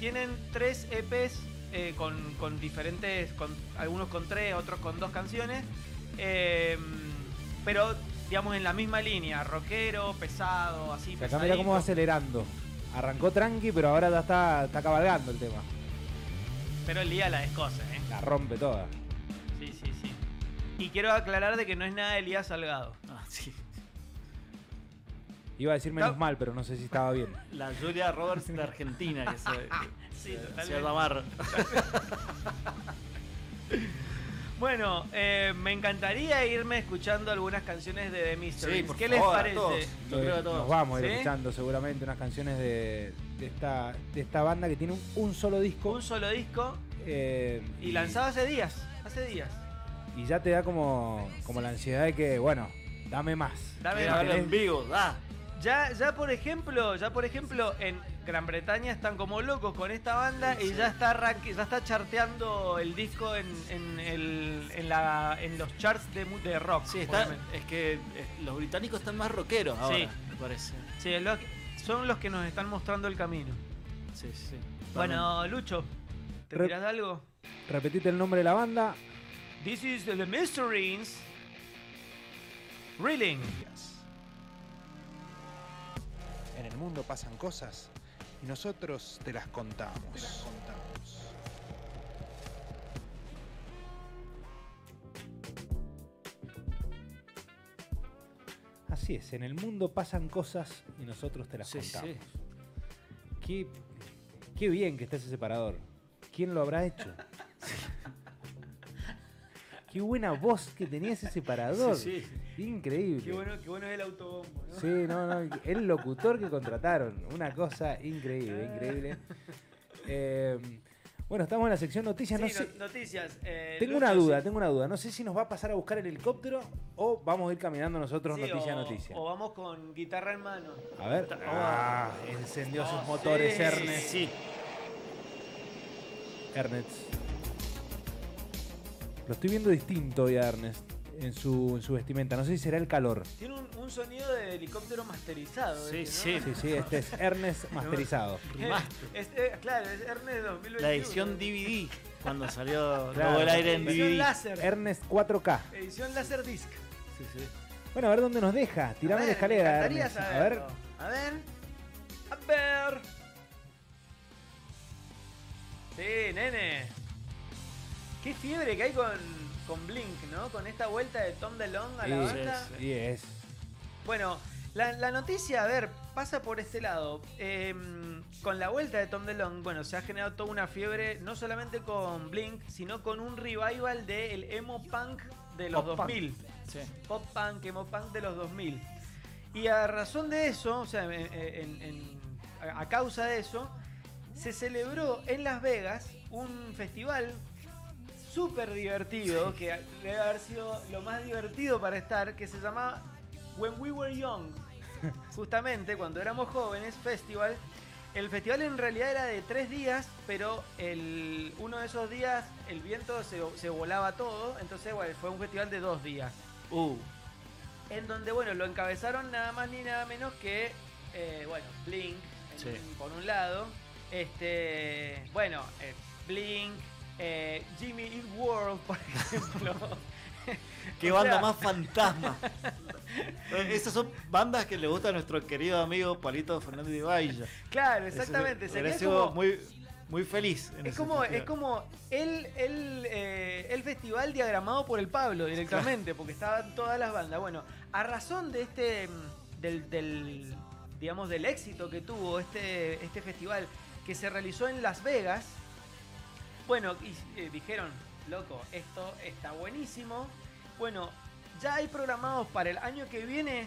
Tienen tres EPs eh, con, con diferentes, con, algunos con tres, otros con dos canciones, eh, pero digamos en la misma línea, rockero, pesado, así. O sea, acá mira cómo va acelerando. Arrancó tranqui, pero ahora ya está, está cabalgando el tema. Pero el día la descoce, ¿eh? La rompe toda. Sí, sí, sí. Y quiero aclarar de que no es nada de Elías Salgado. Ah, sí. Iba a decir menos No. mal, pero no sé si estaba bien. La Julia Roberts de Argentina, que se, Sí, se llamar. Bueno, eh, me encantaría irme escuchando algunas canciones de The Mysteries. Sí, por ¿Qué favor, a les todos. parece? Yo Eh, creo que todos. Nos vamos a ir ¿Sí? escuchando seguramente unas canciones de, de esta, de esta banda que tiene un, un solo disco. Un solo disco eh, y lanzado hace días. Hace días. Y ya te da como, como la ansiedad de que, bueno, dame más. Dame más. en vivo, da. Ya, ya por ejemplo, ya por ejemplo, en Gran Bretaña están como locos con esta banda y ya está ya está charteando el disco en, en el- en la, en los charts de, rock. Sí, está, es que los británicos están más rockeros ahora, Sí. me parece. Sí, lo son los que nos están mostrando el camino. Sí, sí. Bueno, Lucho, ¿te Re- algo? Repetite el nombre de la banda. This is the Mysteries. Reeling. En el mundo pasan cosas y nosotros te las contamos. Así es, en el mundo pasan cosas y nosotros te las Sí, contamos. sí. Qué, qué bien que está ese separador. ¿Quién lo habrá hecho? qué buena voz que tenía ese separador. Sí, Increíble. Qué bueno, qué bueno es el autobombo, ¿no? Sí, no, no. El locutor que contrataron. Una cosa increíble, increíble. Eh, bueno, estamos en la sección noticias. Sí, no sé- no- noticias. eh, tengo Lucho, una duda, sí. tengo una duda. No sé si nos va a pasar a buscar el helicóptero o vamos a ir caminando nosotros Sí, noticia o, a noticia. O vamos con guitarra en mano. A ver. Ah, encendió sus Oh, motores sí. Ernest. Sí. Ernest. Lo estoy viendo distinto hoy a Ernest en su, en su vestimenta. No sé si será el calor. Tiene un, un sonido de helicóptero masterizado. Sí, este, ¿no? sí. Sí, sí, este es Ernest masterizado. Este, claro, es Ernest 2021. La edición DVD, cuando salió Claro. el aire en Edición DVD. láser. Ernest 4K. Edición láser disc. Sí, sí. Bueno, a ver dónde nos deja. Tirame A la escalera, Ernest. A ver. A ver. A ver. Sí, nene. Qué fiebre que hay con, con Blink, ¿no? Con esta vuelta de Tom DeLonge a la Sí, banda. Y es. Bueno, la, la noticia, a ver, pasa por este lado. Em, con la vuelta de Tom DeLonge, bueno, se ha generado toda una fiebre, no solamente con Blink, sino con un revival del emo punk de los Pop punk. 2000. Sí. Pop punk, emo punk de los 2000. Y a razón de eso, o sea, en- en- a causa de eso, se celebró en Las Vegas un festival súper divertido, que debe haber sido lo más divertido para estar, que se llamaba When We Were Young. Justamente cuando éramos jóvenes, festival. El festival en realidad era de tres días, pero el, uno de esos días el viento se, se volaba todo, entonces bueno, fue un festival de dos días. Uh, En donde, bueno, lo encabezaron nada más ni nada menos que, eh, bueno, Blink, en- Sí. por un lado. Este, bueno, eh, Blink, eh, Jimmy Eat World, por ejemplo. qué O banda sea, más fantasma. Eh, Esas son bandas que le gusta a nuestro querido amigo Palito Fernández de Valle. Claro, exactamente. Sería como, muy, muy feliz. en es, como, es como el, el, eh, el festival diagramado por el Pablo directamente, porque estaban todas las bandas. Bueno, a razón de este, del, del, digamos, del éxito que tuvo este, este festival que se realizó en Las Vegas, bueno, y, eh, dijeron, loco, esto está buenísimo. Bueno, ya hay programados para el año que viene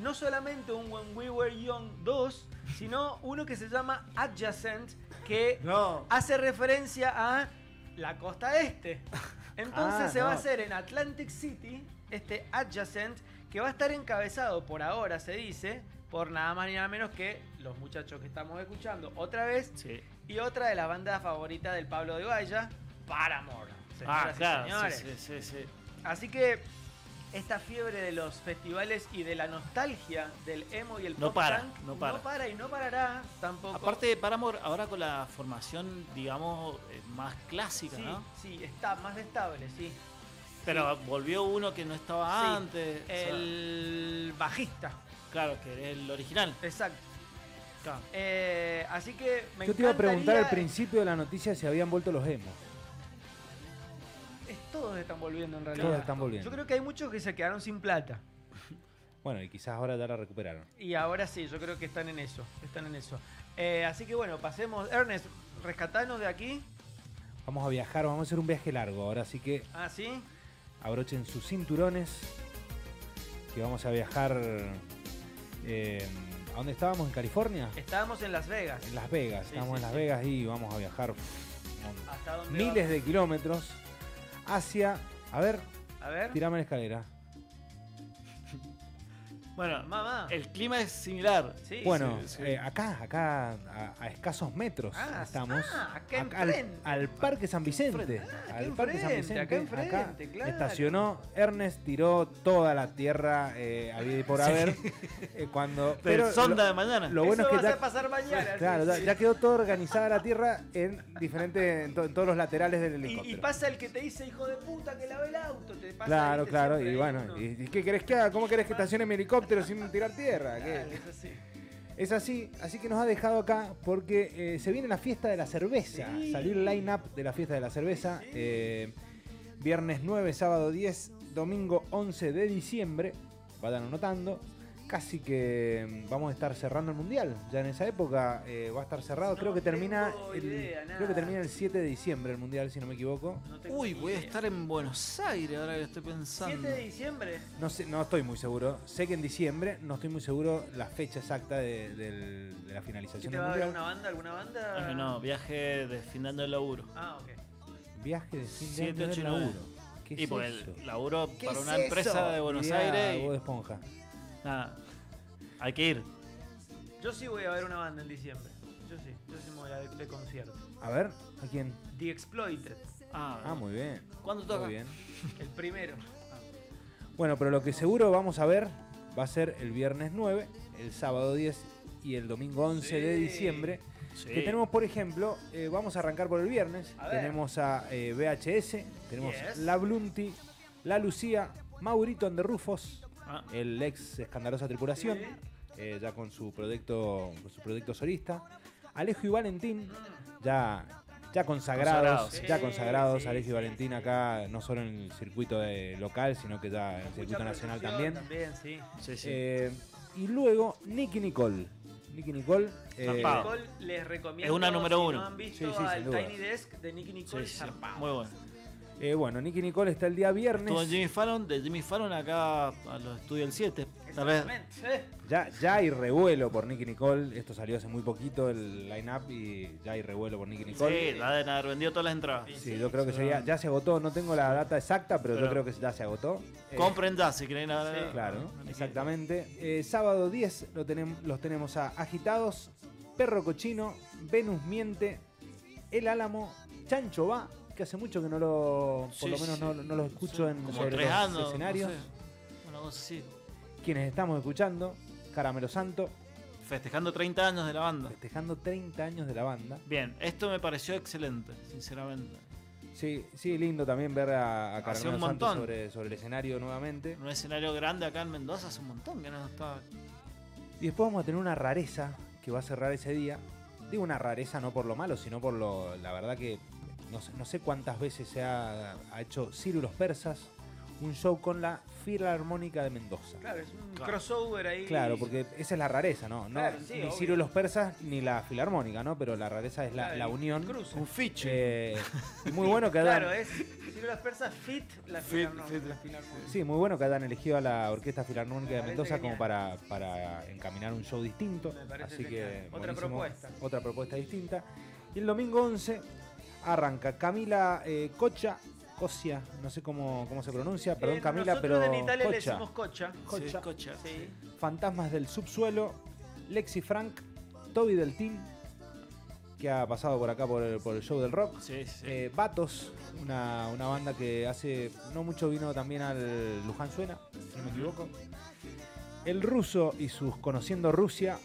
no solamente un When We Were Young 2, sino uno que se llama Adjacent, que No. hace referencia a la costa este. Entonces Ah, se va a hacer en Atlantic City, este Adjacent, que va a estar encabezado por ahora, se dice, por nada más ni nada menos que los muchachos que estamos escuchando otra vez Sí. Y otra de las bandas favoritas del Pablo de Valla, Paramore. Ah, señoras y claro. señores. Sí, sí, sí, sí. Así que esta fiebre de los festivales y de la nostalgia del emo y el No pop para, punk no para. y no parará tampoco. Aparte de Paramore, ahora con la formación, digamos, eh, más clásica, sí, ¿no? sí, está más estable, sí. Pero volvió uno que no estaba antes. o sea, El bajista, claro, que es el original. exacto. Claro. Eh, así que me Yo te iba a preguntar al principio de la noticia si habían vuelto los emos. Es- todos están volviendo en realidad. Todos están volviendo. Yo creo que hay muchos que se quedaron sin plata. Bueno, y quizás ahora ya la recuperaron. Y ahora sí, yo creo que están en eso. Están en eso. Eh, así que bueno, pasemos. Ernest, rescatanos de aquí. Vamos a viajar, vamos a hacer un viaje largo ahora, así que Ah, sí. abrochen sus cinturones. Que vamos a viajar. eh, ¿A dónde estábamos? ¿En California? Estábamos en Las Vegas. En Las Vegas. Sí, sí, en Las. Vegas y vamos a viajar uf, ¿Hasta dónde miles de kilómetros hacia. A ver? A ver. tirame la escalera. Bueno, Mamá. el clima es similar. Sí, Bueno, sí, sí. eh, acá, acá, a, a escasos metros Ah, estamos. ah, acá Acá al, enfrente. al Parque San Vicente. acá al Parque San acá Vicente. claro. estacionó. Ernest tiró toda la tierra eh, y por haber. eh, cuando, Pero sonda lo, de mañana. lo bueno Eso es que va ya, a pasar mañana. claro, ya, quedó todo organizada la tierra en diferentes, en, to- en todos los laterales del helicóptero. y pasa el que te dice, hijo de puta, que lave el auto. Te pasa, Claro, viste, claro, y bueno, uno. ¿y, y qué querés que haga? ¿Cómo querés que estacione mi helicóptero sin tirar tierra? Es así, así que nos ha dejado acá porque eh, se viene la fiesta de la cerveza. Sí. Salió el line-up de la fiesta de la cerveza. eh, viernes 9, sábado 10, domingo 11 de diciembre. Vayan anotando. Casi que mm, vamos a estar cerrando el mundial. Ya en esa época eh, va a estar cerrado. No creo que termina el, idea, creo que termina el 7 de diciembre el mundial, si no me equivoco. No Uy, voy a estar en Buenos Aires ahora que estoy pensando. 7 de diciembre. No sé, no estoy muy seguro. Sé que en diciembre, no estoy muy seguro la fecha exacta de, del- de la ¿Qué finalización te del va a una banda? ¿Alguna banda? Ah, no, viaje de fin de año de laburo. Ah, ok. Viaje de fin de Siete, año de nueve. laburo. ¿Qué Y es por eso? el laburo ¿Qué para es una eso? empresa de Buenos Mirá, Aires. Y- Esponja. Nada, hay que ir. Yo sí voy a ver una banda en diciembre. Yo sí, yo sí me voy a ir de concierto. A ver, ¿a quién? The Exploited, Ah, Ah, muy bien. ¿Cuándo toca? Muy bien. el primero. Bueno, pero lo que seguro vamos a ver va a ser el viernes 9, el sábado 10 y el domingo 11 de diciembre. Sí. Que tenemos, por ejemplo, eh, vamos a arrancar por el viernes. A. Tenemos a eh, VHS, tenemos Yes. La Blunti, La Lucía, Maurito and the Rufos, Ah, el ex escandalosa tripulación, Sí. eh, ya con su proyecto, con su proyecto solista. Alejo y Valentín, ya, ya consagrados, Consagrados. ya Sí, consagrados, sí, Alejo y sí, Valentín acá, no solo en el circuito de- local, sino que ya en el circuito Mucha nacional también. sí. sí, sí. Eh, y luego Nicky Nicole. Nicky Nicole. eh. Nicole, les recomiendo. Es una número si uno. no han visto Sí, sí, sin al. Tiny Desk de Nicky Nicole. Muy bueno. Eh, bueno, Nicky Nicole está el día viernes. Estuvo Jimmy Fallon, de Jimmy Fallon acá a los estudios del 7. Tal vez. Exactamente. Ya, ya hay revuelo por Nicky Nicole. Esto salió hace muy poquito el line-up y ya hay revuelo por Nicky Nicole. Sí, la deben haber vendido todas las entradas. Sí, yo creo que ya, ya se agotó. No tengo la data exacta, pero, yo creo que ya se agotó. Eh, Compren ya si quieren a ver. Claro, exactamente. Eh, sábado 10 lo tenem- los tenemos a Agitados, Perro Cochino, Venus Miente, El Álamo, Chancho Va, que hace mucho que no lo, por Sí, lo menos sí. no, no lo escucho en Como sobre los años. escenarios. no sé, una cosa así. Quienes estamos escuchando, Caramelo Santo, Festejando 30 años de la banda. festejando 30 años de la banda. Bien, esto me pareció excelente, sinceramente. Sí, sí, lindo también ver a, Caramelo Santo sobre, sobre el escenario nuevamente. Un escenario grande acá en Mendoza hace un montón que no está. Y después vamos a tener una rareza que va a cerrar ese día. Digo una rareza no por lo malo, sino por lo. La verdad que no sé, no sé cuántas veces se ha, ha hecho Ciro y los Persas un show con la Filarmónica de Mendoza. Claro, es un Claro. crossover ahí. Claro, porque esa es la rareza, ¿no? no Claro, sí, ni obvio. Ciro los Persas ni la Filarmónica, ¿no? Pero la rareza es la, Claro, la unión. cruce. Un fiche. Eh, y muy bueno que hayan, Claro, es. Las persas, fit la Fit, filarmónica, fit. la filarmónica. Sí, muy bueno que hayan elegido a la Orquesta Filarmónica de Mendoza como para, para encaminar un show distinto. Me parece Así que. Otra buenísimo. propuesta. Otra propuesta distinta. Y el domingo 11 arranca Camila eh, Cocha, Cosia, no sé cómo, cómo se pronuncia, perdón Eh, Camila, nosotros pero en Italia le Cocha. decimos cocha. Cocha. Sí, cocha. Sí. Fantasmas del subsuelo, Lexi Frank, Toby del Team, que ha pasado por acá por el, por el show del rock. Sí, sí. Eh, Batos, una, una banda que hace no mucho vino también al Luján Suena, si no me equivoco. El ruso y sus Conociendo Rusia,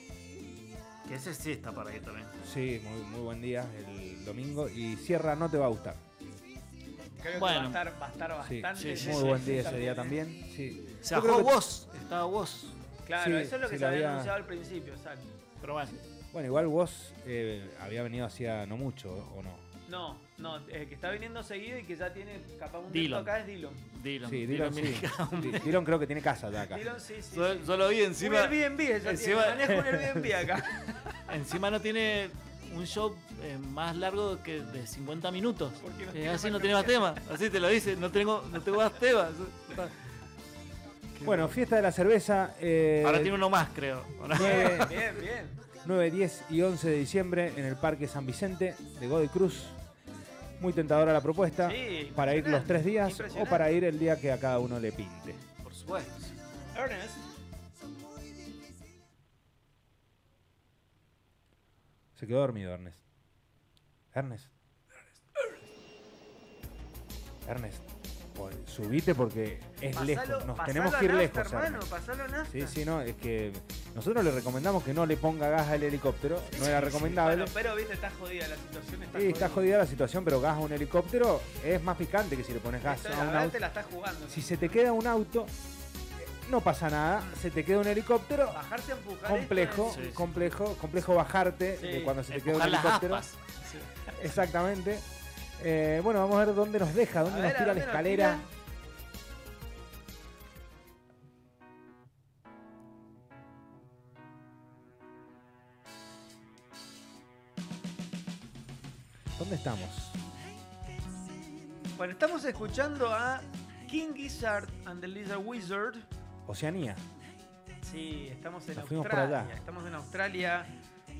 que ese sí está para ahí también. sí, muy, muy buen día el domingo. Y cierra No Te Va a Gustar. Creo que Bueno. va a estar, va a estar Sí, bastante. sí, muy sí, buen sí, día ese día también. Sí. Se bajó que- vos, estaba vos. Claro, Sí, eso es lo que sí, se había anunciado al principio, exacto. Pero bueno, Bueno, igual vos eh, había venido hacía no mucho, ¿o no? No, no, el que está viniendo seguido y que ya tiene capaz un Dillon. acá es Dillon. Dylan. Sí, Dylan sí. Dylan, Di- Dylan creo que tiene casa ya acá. Dillon sí, sí. Yo, sí. yo lo vi Un encima. Airbnb, ella encima- tiene, maneja un Airbnb acá. Encima no tiene un show eh, más largo que de 50 minutos. Porque no Eh, así no tiene más temas. Así te lo dice, no tengo, no tengo más temas. Bueno, fiesta de la cerveza. eh, Ahora tiene uno más, creo. Ahora- 9, Bien, bien. 9, 10 y 11 de diciembre en el Parque San Vicente de Godoy Cruz. Muy tentadora la propuesta. Sí, para ir los tres días o para ir el día que a cada uno le pinte. Por supuesto. Ernest. Se quedó dormido Ernest. Ernest. Ernest. pues, subite porque es Pasalo- lejos. Nos tenemos que ir nafta, lejos. hermano, Ernest. pasalo a nafta. Sí, sí, no, es que nosotros le recomendamos que no le ponga gas al helicóptero, no era recomendable. Bueno, pero viste, está jodida la situación. Está Sí, está jodida la situación, pero gas a un helicóptero es más picante que si le pones gas a un auto. te la estás jugando. Si se te queda un auto, no pasa nada. Se te queda un helicóptero, Bajarse a empujar complejo, esto complejo, complejo bajarte Sí, de cuando se te queda un helicóptero. Exactamente. Eh, bueno, vamos a ver dónde nos deja, dónde A nos ver, ¿a tira la escalera. ¿Dónde estamos? es- Bueno, estamos escuchando a King Gizzard and the Lizard Wizard. Oceanía. Sí, estamos en Nos fuimos por Australia. allá. Estamos en Australia.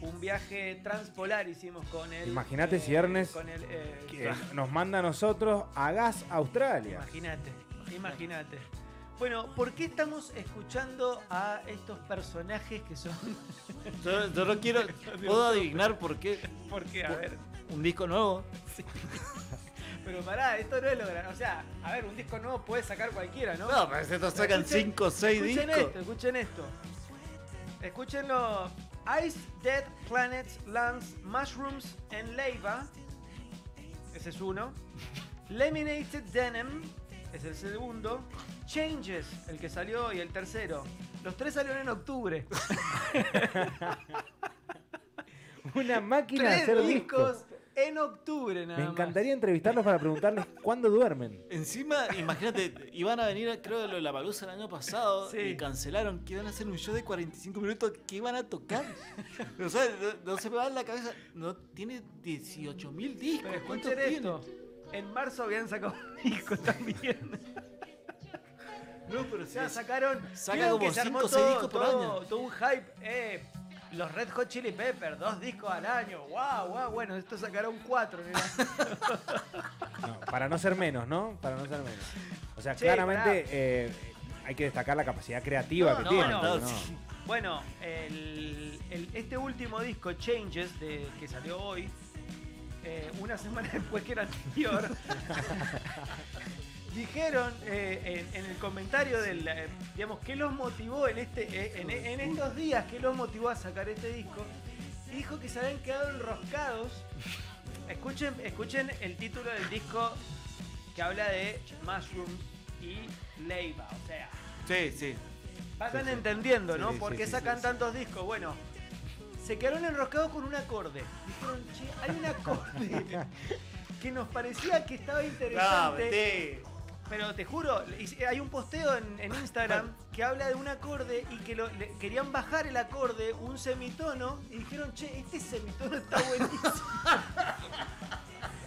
Un viaje transpolar hicimos con él. Imagínate si Ernest- Con el, eh, Que nos manda a nosotros a Gas Australia. Imagínate, imagínate. Bueno, ¿por qué estamos escuchando a estos personajes que son... Yo, yo no quiero. ¿Puedo adivinar por qué? Porque, a ver, Un disco nuevo. pero pará, esto no es lo grande. O sea, a ver, un disco nuevo puede sacar cualquiera, ¿no? No, pero estos sacan Escuchen- 5 o 6 escuchen discos. esto, escuchen esto. Escúchenlo. Ice, Dead Planets, Lands, Mushrooms and Lava. Ese es uno. Laminated Denim. Es el segundo. Changes, el que salió y el tercero. Los tres salieron en octubre. Una máquina de Tres hacer discos discos. En octubre, nada Me más. encantaría entrevistarlos para preguntarles cuándo duermen. Encima, imagínate, iban a venir, creo, de la palusa el año pasado Sí. y cancelaron que iban a hacer un show de 45 minutos que iban a tocar. o sea, no, no se me va en la cabeza. No, tiene 18 mil discos. Pero ¿Cuántos esto. En marzo habían sacado un disco también. No, pero O sea, sacaron. Saca como que se armó cinco o seis todo- discos por todo- año. Todo un hype. Eh, los Red Hot Chili Peppers, dos discos al año. ¡Wow, wow! Bueno, estos sacaron cuatro. No, para no ser menos, ¿no? Para no ser menos. O sea, Che, claramente eh, hay que destacar la capacidad creativa No, que no, tienen. Bueno, el- el- este último disco, Changes, de, que salió hoy, eh, una semana después que el anterior, dijeron eh, en, en el comentario del, eh, digamos, qué los motivó en, este, eh, en, en estos días, qué los motivó a sacar este disco, y dijo que se habían quedado enroscados. Escuchen, escuchen el título del disco que habla de mushrooms y leiva, o sea, Sí, sí. Vayan Sí, sí. entendiendo, ¿no? Sí, ¿Por qué sacan tantos discos? Bueno, se quedaron enroscados con un acorde. Dijeron, che, hay un acorde que nos parecía que estaba interesante. Pero te juro, hay un posteo en, en Instagram que habla de un acorde y que lo- le- querían bajar el acorde, un semitono, y dijeron, che, este semitono está buenísimo.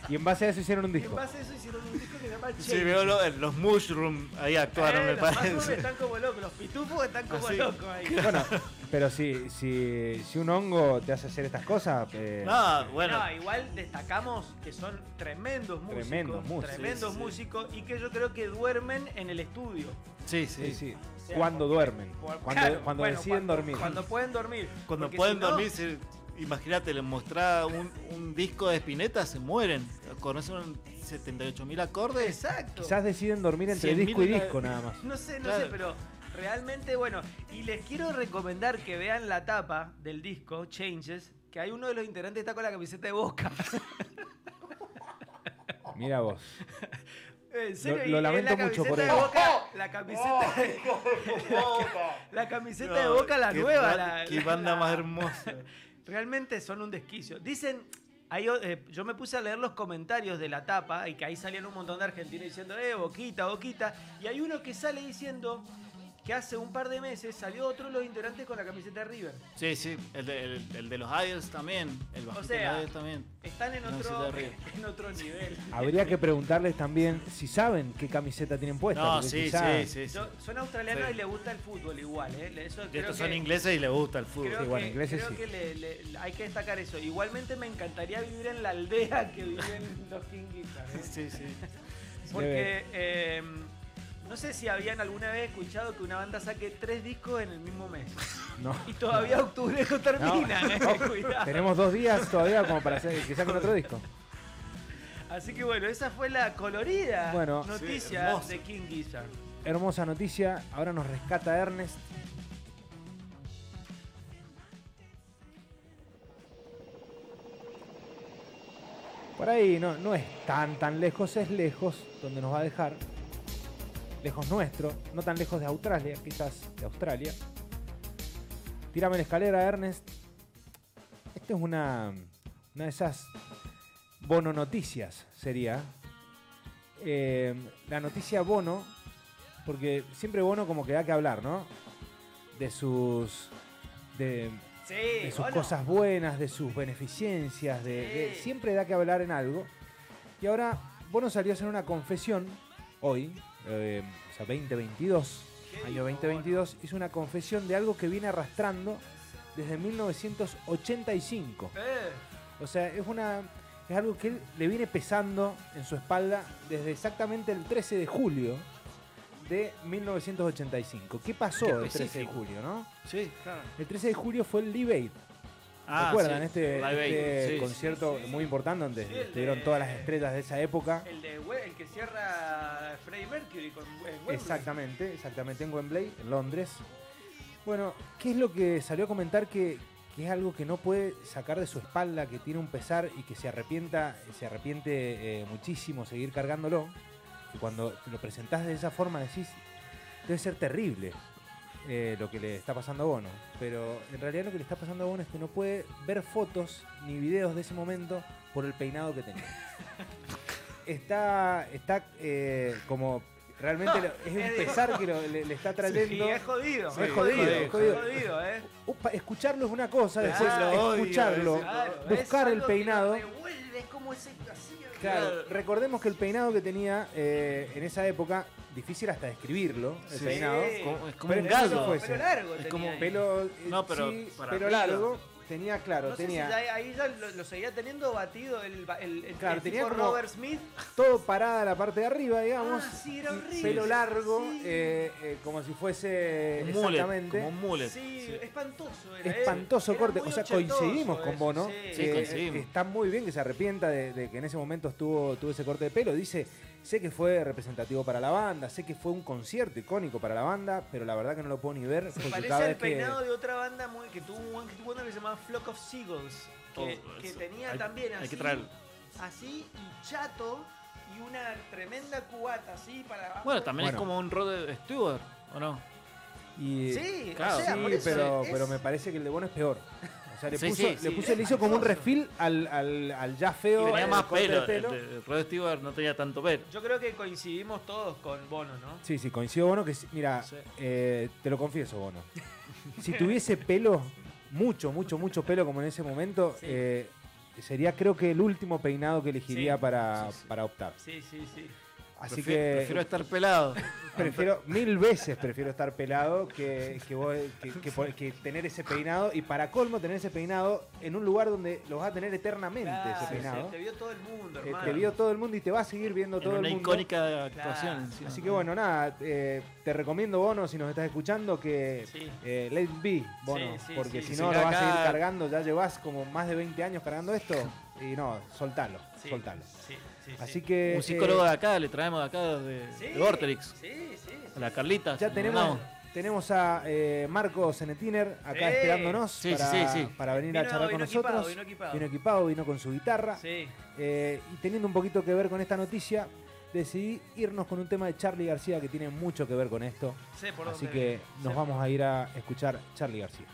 Y en base a eso hicieron un Y en disco. base a eso hicieron un disco que se llama Sí, Change. veo lo- los Mushroom ahí actuaron, Eh, me los Mushrooms parece. están como locos, los pitufos están como Así. locos ahí. Bueno, pero si, si, si un hongo te hace hacer estas cosas, eh, No, bueno. No, igual destacamos que son tremendos músicos. Tremendos músicos. tremendos Sí, sí, sí. músicos y que yo creo que duermen en el estudio. Sí, sí, sí. sí. O sea, cuando porque- duermen, por- cuando, claro, cuando bueno, deciden cuando- dormir. Cuando pueden dormir. Cuando Porque pueden si no- dormir, se- imagínate, les mostraba un, un disco de Spinetta, se mueren. Conocen 78.000 acordes. Exacto. Quizás deciden dormir entre 100.000 disco y disco nada más. No sé, no Claro. sé, pero realmente bueno. Y les quiero recomendar que vean la tapa del disco, Changes, que hay uno de los integrantes que está con la camiseta de Boca. Mira vos. En serio, Lo- y lo lamento la mucho por él. Boca, la camiseta de, la camiseta de Boca, la nueva. la- Qué banda la- más hermosa. Realmente son un desquicio. Dicen, o- eh, yo me puse a leer los comentarios de la tapa y que ahí salían un montón de argentinos diciendo, eh, boquita, boquita. Y hay uno que sale diciendo que hace un par de meses salió otro de los integrantes con la camiseta de River. Sí, sí. El de, el- el de los Idols también. El bajito sea, de los Idols también. Están en otro, en otro nivel. Habría que preguntarles también si saben qué camiseta tienen puesta. No, sí, quizá- sí, sí. sí. Yo- son australianos Sí. y les gusta el fútbol igual, ¿eh? Eso creo estos que- son ingleses y les gusta el fútbol. Creo, Sí, bueno, que, ingleses creo sí. que le- le- hay que destacar eso. Igualmente me encantaría vivir en la aldea que viven los King Gizzard, ¿eh? Sí, sí. Porque eh, no sé si habían alguna vez escuchado que una banda saque tres discos en el mismo mes. No. Y todavía octubre no termina, ¿eh? No, Cuidado. Tenemos dos días todavía como para hacer, que saquen otro disco. Así que bueno, esa fue la colorida Bueno. noticia Sí, de King Gizzard. Hermosa noticia. Ahora nos rescata Ernest. Por ahí no, no es tan tan lejos, es lejos donde nos va a dejar. Lejos nuestro, no tan lejos de Australia, quizás de Australia. Tírame la escalera, Ernest. Esta es una, una de esas bono noticias, sería. Eh, la noticia bono, porque siempre bono como que da que hablar, ¿no? De sus. de, Sí, de sus cosas buenas, de sus beneficencias, de, de- siempre da que hablar en algo. Y ahora Bono salió a hacer una confesión hoy, eh, o sea, 2022, ¿Qué año dijo 2022, hizo una confesión de algo que viene arrastrando desde 1985. Eh, O sea, es una es algo que él le viene pesando en su espalda desde exactamente el 13 de julio de 1985. ¿Qué pasó Qué el 13 de julio, no? Sí, claro. El 13 de julio fue el Aid. Ah, ¿Recuerdan sí. este, este sí, concierto sí, sí. muy importante donde estuvieron de- todas las estrellas de esa época? el, de, el que cierra Freddie Mercury con Wembley. Exactamente, exactamente en Wembley, en Londres. Bueno, ¿qué es lo que salió a comentar que, que es algo que no puede sacar de su espalda, que tiene un pesar y que se arrepienta, se arrepiente eh, muchísimo seguir cargándolo? Y cuando lo presentás de esa forma decís, debe ser terrible eh, lo que le está pasando a Bono. Pero en realidad lo que le está pasando a Bono es que no puede ver fotos ni videos de ese momento por el peinado que tenía. Está, está eh, como realmente es un pesar que lo- le, le está trayendo. Sí, es jodido. Sí, es jodido, es jodido. jodido, ¿eh? Upa, escucharlo es una cosa, después Claro, escucharlo, Claro, buscar el peinado. revuelve, es como ese. Claro, recordemos que el peinado que tenía eh, en esa época, difícil hasta describirlo, el Sí. peinado. Como- es como Pero un gallo. fuese. Pelo largo Es tenía como. Pelo, eh, No, pero sí, para pelo arriba. largo, tenía, claro, No sé tenía si ya- ahí ya lo, lo seguía teniendo batido el, el, el, Claro, el tenía tipo como- Robert Smith. todo parada la parte de arriba, digamos. Ah, sí, era horrible. Pelo largo, Sí. eh, eh, como si fuese Un mullet, exactamente. como un mullet. Sí, Sí. espantoso era. Espantoso Era corte, o sea, coincidimos con Bono. sí. Sí, coincidimos. está muy bien que se arrepienta de, de que en ese momento estuvo, tuvo ese corte de pelo. Dice, sé que fue representativo para la banda, sé que fue un concierto icónico para la banda, pero la verdad que no lo puedo ni ver. Se parece cada al vez que... peinado de otra banda muy, que tuvo un que tuvo una que se llamaba Flock of Seagulls. Que, Oh, que tenía Hay- también así. Hay que traerlo. Así y chato y una tremenda cubata así para abajo. Bueno, también Bueno. es como un Rod Stewart, ¿o no? Y, Sí, Claro. o sea, sí, por eso pero, es- pero me parece que el de Bono es peor. O sea, le Sí, puso, sí, le, sí, puso- le hizo como un refil al, al, al ya feo. Y tenía el más de pelo. El Rod Stewart no tenía tanto pelo. Yo creo que coincidimos todos con Bono, ¿no? Sí, sí, coincido Bono que, mira, Sí. eh, te lo confieso, Bono. Si tuviese pelo, mucho, mucho, mucho pelo como en ese momento, Sí. eh, sería creo que el último peinado que elegiría Sí, para, sí, sí. para optar. Sí, sí, sí. Así Prefi- que Prefiero estar pelado. prefiero, mil veces prefiero estar pelado que, que, vos- que- que po- que tener ese peinado y para colmo tener ese peinado en un lugar donde lo vas a tener eternamente Claro, ese peinado. Te vio todo el mundo, Eh, hermano. te vio todo el mundo y te va a seguir viendo En todo una el mundo. icónica actuación. Claro. Así que bueno, nada, eh, te recomiendo Bono si nos estás escuchando que Sí. eh, let it be, Bono, Sí, sí, porque sí, si no Sí, lo vas a seguir cargando, ya llevas como más de 20 años cargando esto y no, soltalo, Sí, soltalo. Sí, sí, Así sí. que Un psicólogo eh, de acá, le traemos de acá de, Sí, de Vorterix. Sí, sí. sí. A la Carlita. ya tenemos mandamos. tenemos a eh, Marco Zenetiner acá Sí. esperándonos Sí, para, sí, sí, sí. para venir a charlar con vino equipado, nosotros. vino equipado. Vino equipado, vino con su guitarra. Sí. Eh, y teniendo un poquito que ver con esta noticia, decidí irnos con un tema de Charlie García que tiene mucho que ver con esto. Sé por Así dónde que viene, nos vamos a ir a escuchar Charlie García.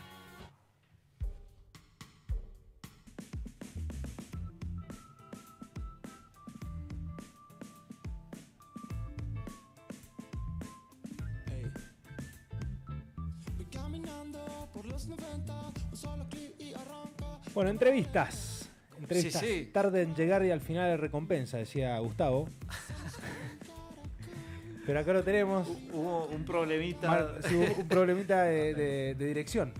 Bueno, entrevistas. Entrevistas Sí, sí. tarde en llegar y al final es recompensa, decía Gustavo. Pero acá lo tenemos. Hubo un problemita. Mar- sí, hubo un problemita de, de- de dirección.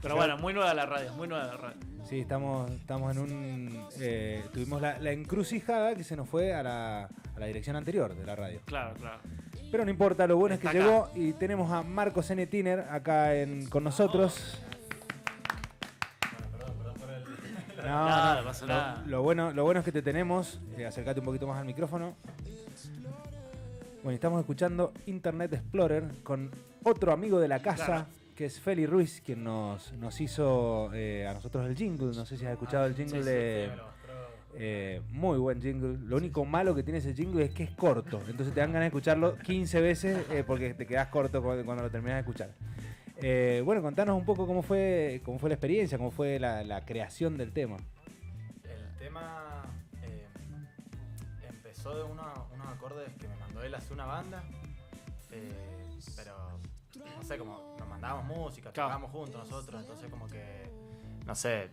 Pero bueno, muy nueva la radio, muy nueva la radio. Sí, estamos, estamos en un. eh, tuvimos la, la encrucijada que se nos fue a la, a la dirección anterior de la radio. Claro, claro. Pero no importa, lo bueno es que acá. llegó y tenemos a Marco Zenetiner acá en- con nosotros. No, Nada, no, pasa lo- nada. Lo, bueno, lo bueno es que te tenemos. Eh, acércate un poquito más al micrófono. Bueno, estamos escuchando Internet Explorer con otro amigo de la casa, Claro. que es Feli Ruiz, quien nos, nos hizo eh, a nosotros el jingle. No sé si has escuchado el jingle sí, de. eh, muy buen jingle. Lo único malo que tiene ese jingle es que es corto. Entonces te dan ganas de escucharlo 15 veces eh, porque te quedas corto cuando, cuando lo terminas de escuchar. Eh, bueno, contanos un poco cómo fue, cómo fue la experiencia, cómo fue la, la creación del tema. El tema eh, empezó de uno- unos acordes que me mandó él hace una banda, eh, pero no sé, como nos mandábamos música, Claro. tocábamos juntos nosotros, entonces como que, no sé,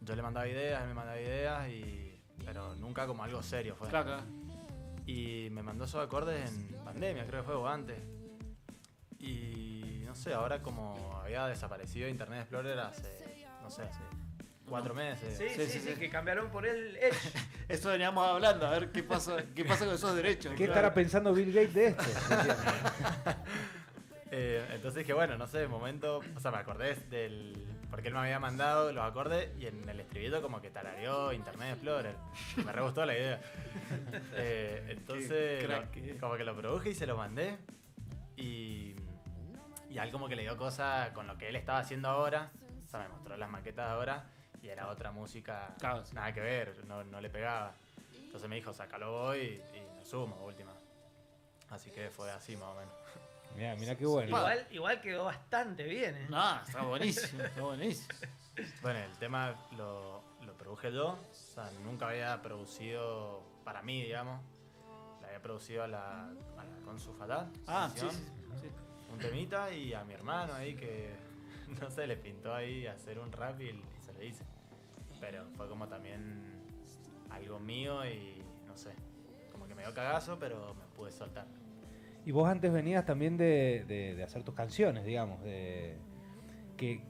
yo le mandaba ideas, él me mandaba ideas, y, pero nunca como algo serio fue. Claro, claro. Y me mandó esos acordes en pandemia, creo que fue o antes. Y no sé, ahora como había desaparecido Internet Explorer hace, no sé, hace cuatro meses. Sí, sí, sí, sí, sí. que cambiaron por el Edge. Eso veníamos hablando, a ver qué pasa, qué pasa con esos derechos. ¿Qué Claro. estará pensando Bill Gates de esto? Eh, entonces dije, bueno, no sé, de momento, o sea, me acordé del. Porque él me había mandado los acordes y en el estribillo como que tarareó Internet Explorer. Me re gustó la idea. Eh, entonces, lo- como que lo produje y se lo mandé. Y, y a él como que le dio cosas con lo que él estaba haciendo ahora. O sea, me mostró las maquetas de ahora y era otra música, Claro, sí. nada que ver, no, no le pegaba. Entonces me dijo, sácalo hoy y, y lo sumo, última. Así que fue así más o menos. Mira, mira qué bueno. Igual, igual quedó bastante bien, ¿eh? No, está buenísimo, está buenísimo. Bueno, el tema lo, lo produje yo, o sea, nunca había producido para mí, digamos. La había producido a la, a la Consu Fatal, Ah, sí, sí. Un temita y a mi hermano ahí que, no sé, le pintó ahí hacer un rap y, y se lo hice. Pero fue como también algo mío y no sé, como que me dio cagazo, pero me pude soltar. Y vos antes venías también de, de- de hacer tus canciones, digamos, de que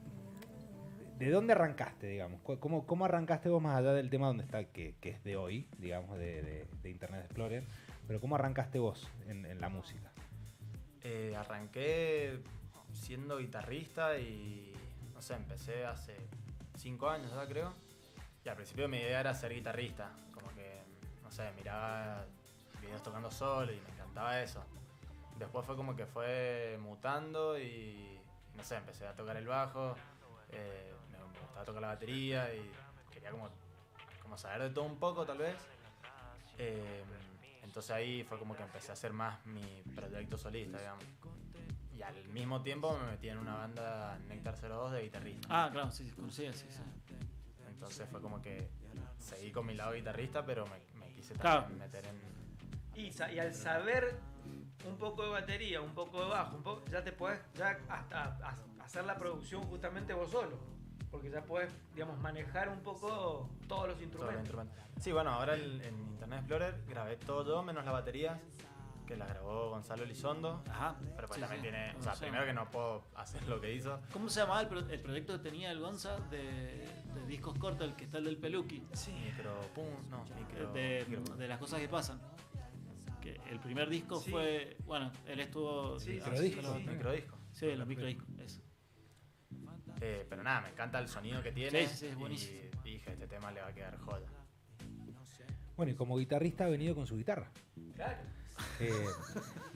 ¿De dónde arrancaste, digamos? ¿Cu- ¿Cómo, cómo arrancaste vos más allá del tema donde está, que, que es de hoy, digamos, de, de- de Internet Explorer? Pero ¿cómo arrancaste vos en, en la música? Eh, arranqué siendo guitarrista y no sé, empecé hace cinco años creo. Y al principio mi idea era ser guitarrista, como que, no sé, miraba videos tocando solo y me encantaba eso. Después fue como que fue mutando y, no sé, empecé a tocar el bajo, eh, me, me gustaba tocar la batería y quería como, como saber de todo un poco tal vez. Eh, entonces ahí fue como que empecé a hacer más mi proyecto solista, digamos. Y al mismo tiempo me metí en una banda Nectar 02 de guitarrista. Ah, claro, sí, sí, conocía, sí, sí. Entonces fue como que seguí con mi lado guitarrista, pero me, me quise Claro. también meter en... Y, sa- y al saber un poco de batería, un poco de bajo, un poco, ya te puedes ya hasta ha- hacer la producción justamente vos solo. Porque ya puedes, digamos, manejar un poco todos los instrumentos. instrumento. Sí, bueno, ahora el- en Internet Explorer grabé todo yo, menos las baterías, que las grabó Gonzalo Elizondo. Ajá. Pero pues sí, también sí, tiene... O sea, primero que no puedo hacer lo que hizo. ¿Cómo se llamaba el, pro- el proyecto que tenía el Gonza de, de discos cortos, el que está el del Peluqui? Sí. Micro... Pum, no, micro... de, micro- de las cosas que pasan. Que el primer disco Sí. fue. Bueno, él estuvo. Sí, sí, Microdisco. sí, sí. microdisco. Sí, los microdiscos. eso. Eh, pero nada, me encanta el sonido que tiene. Sí, sí, sí, es buenísimo. Y dije, este tema le va a quedar joya. Bueno, y como guitarrista ha venido con su guitarra. Claro. Eh,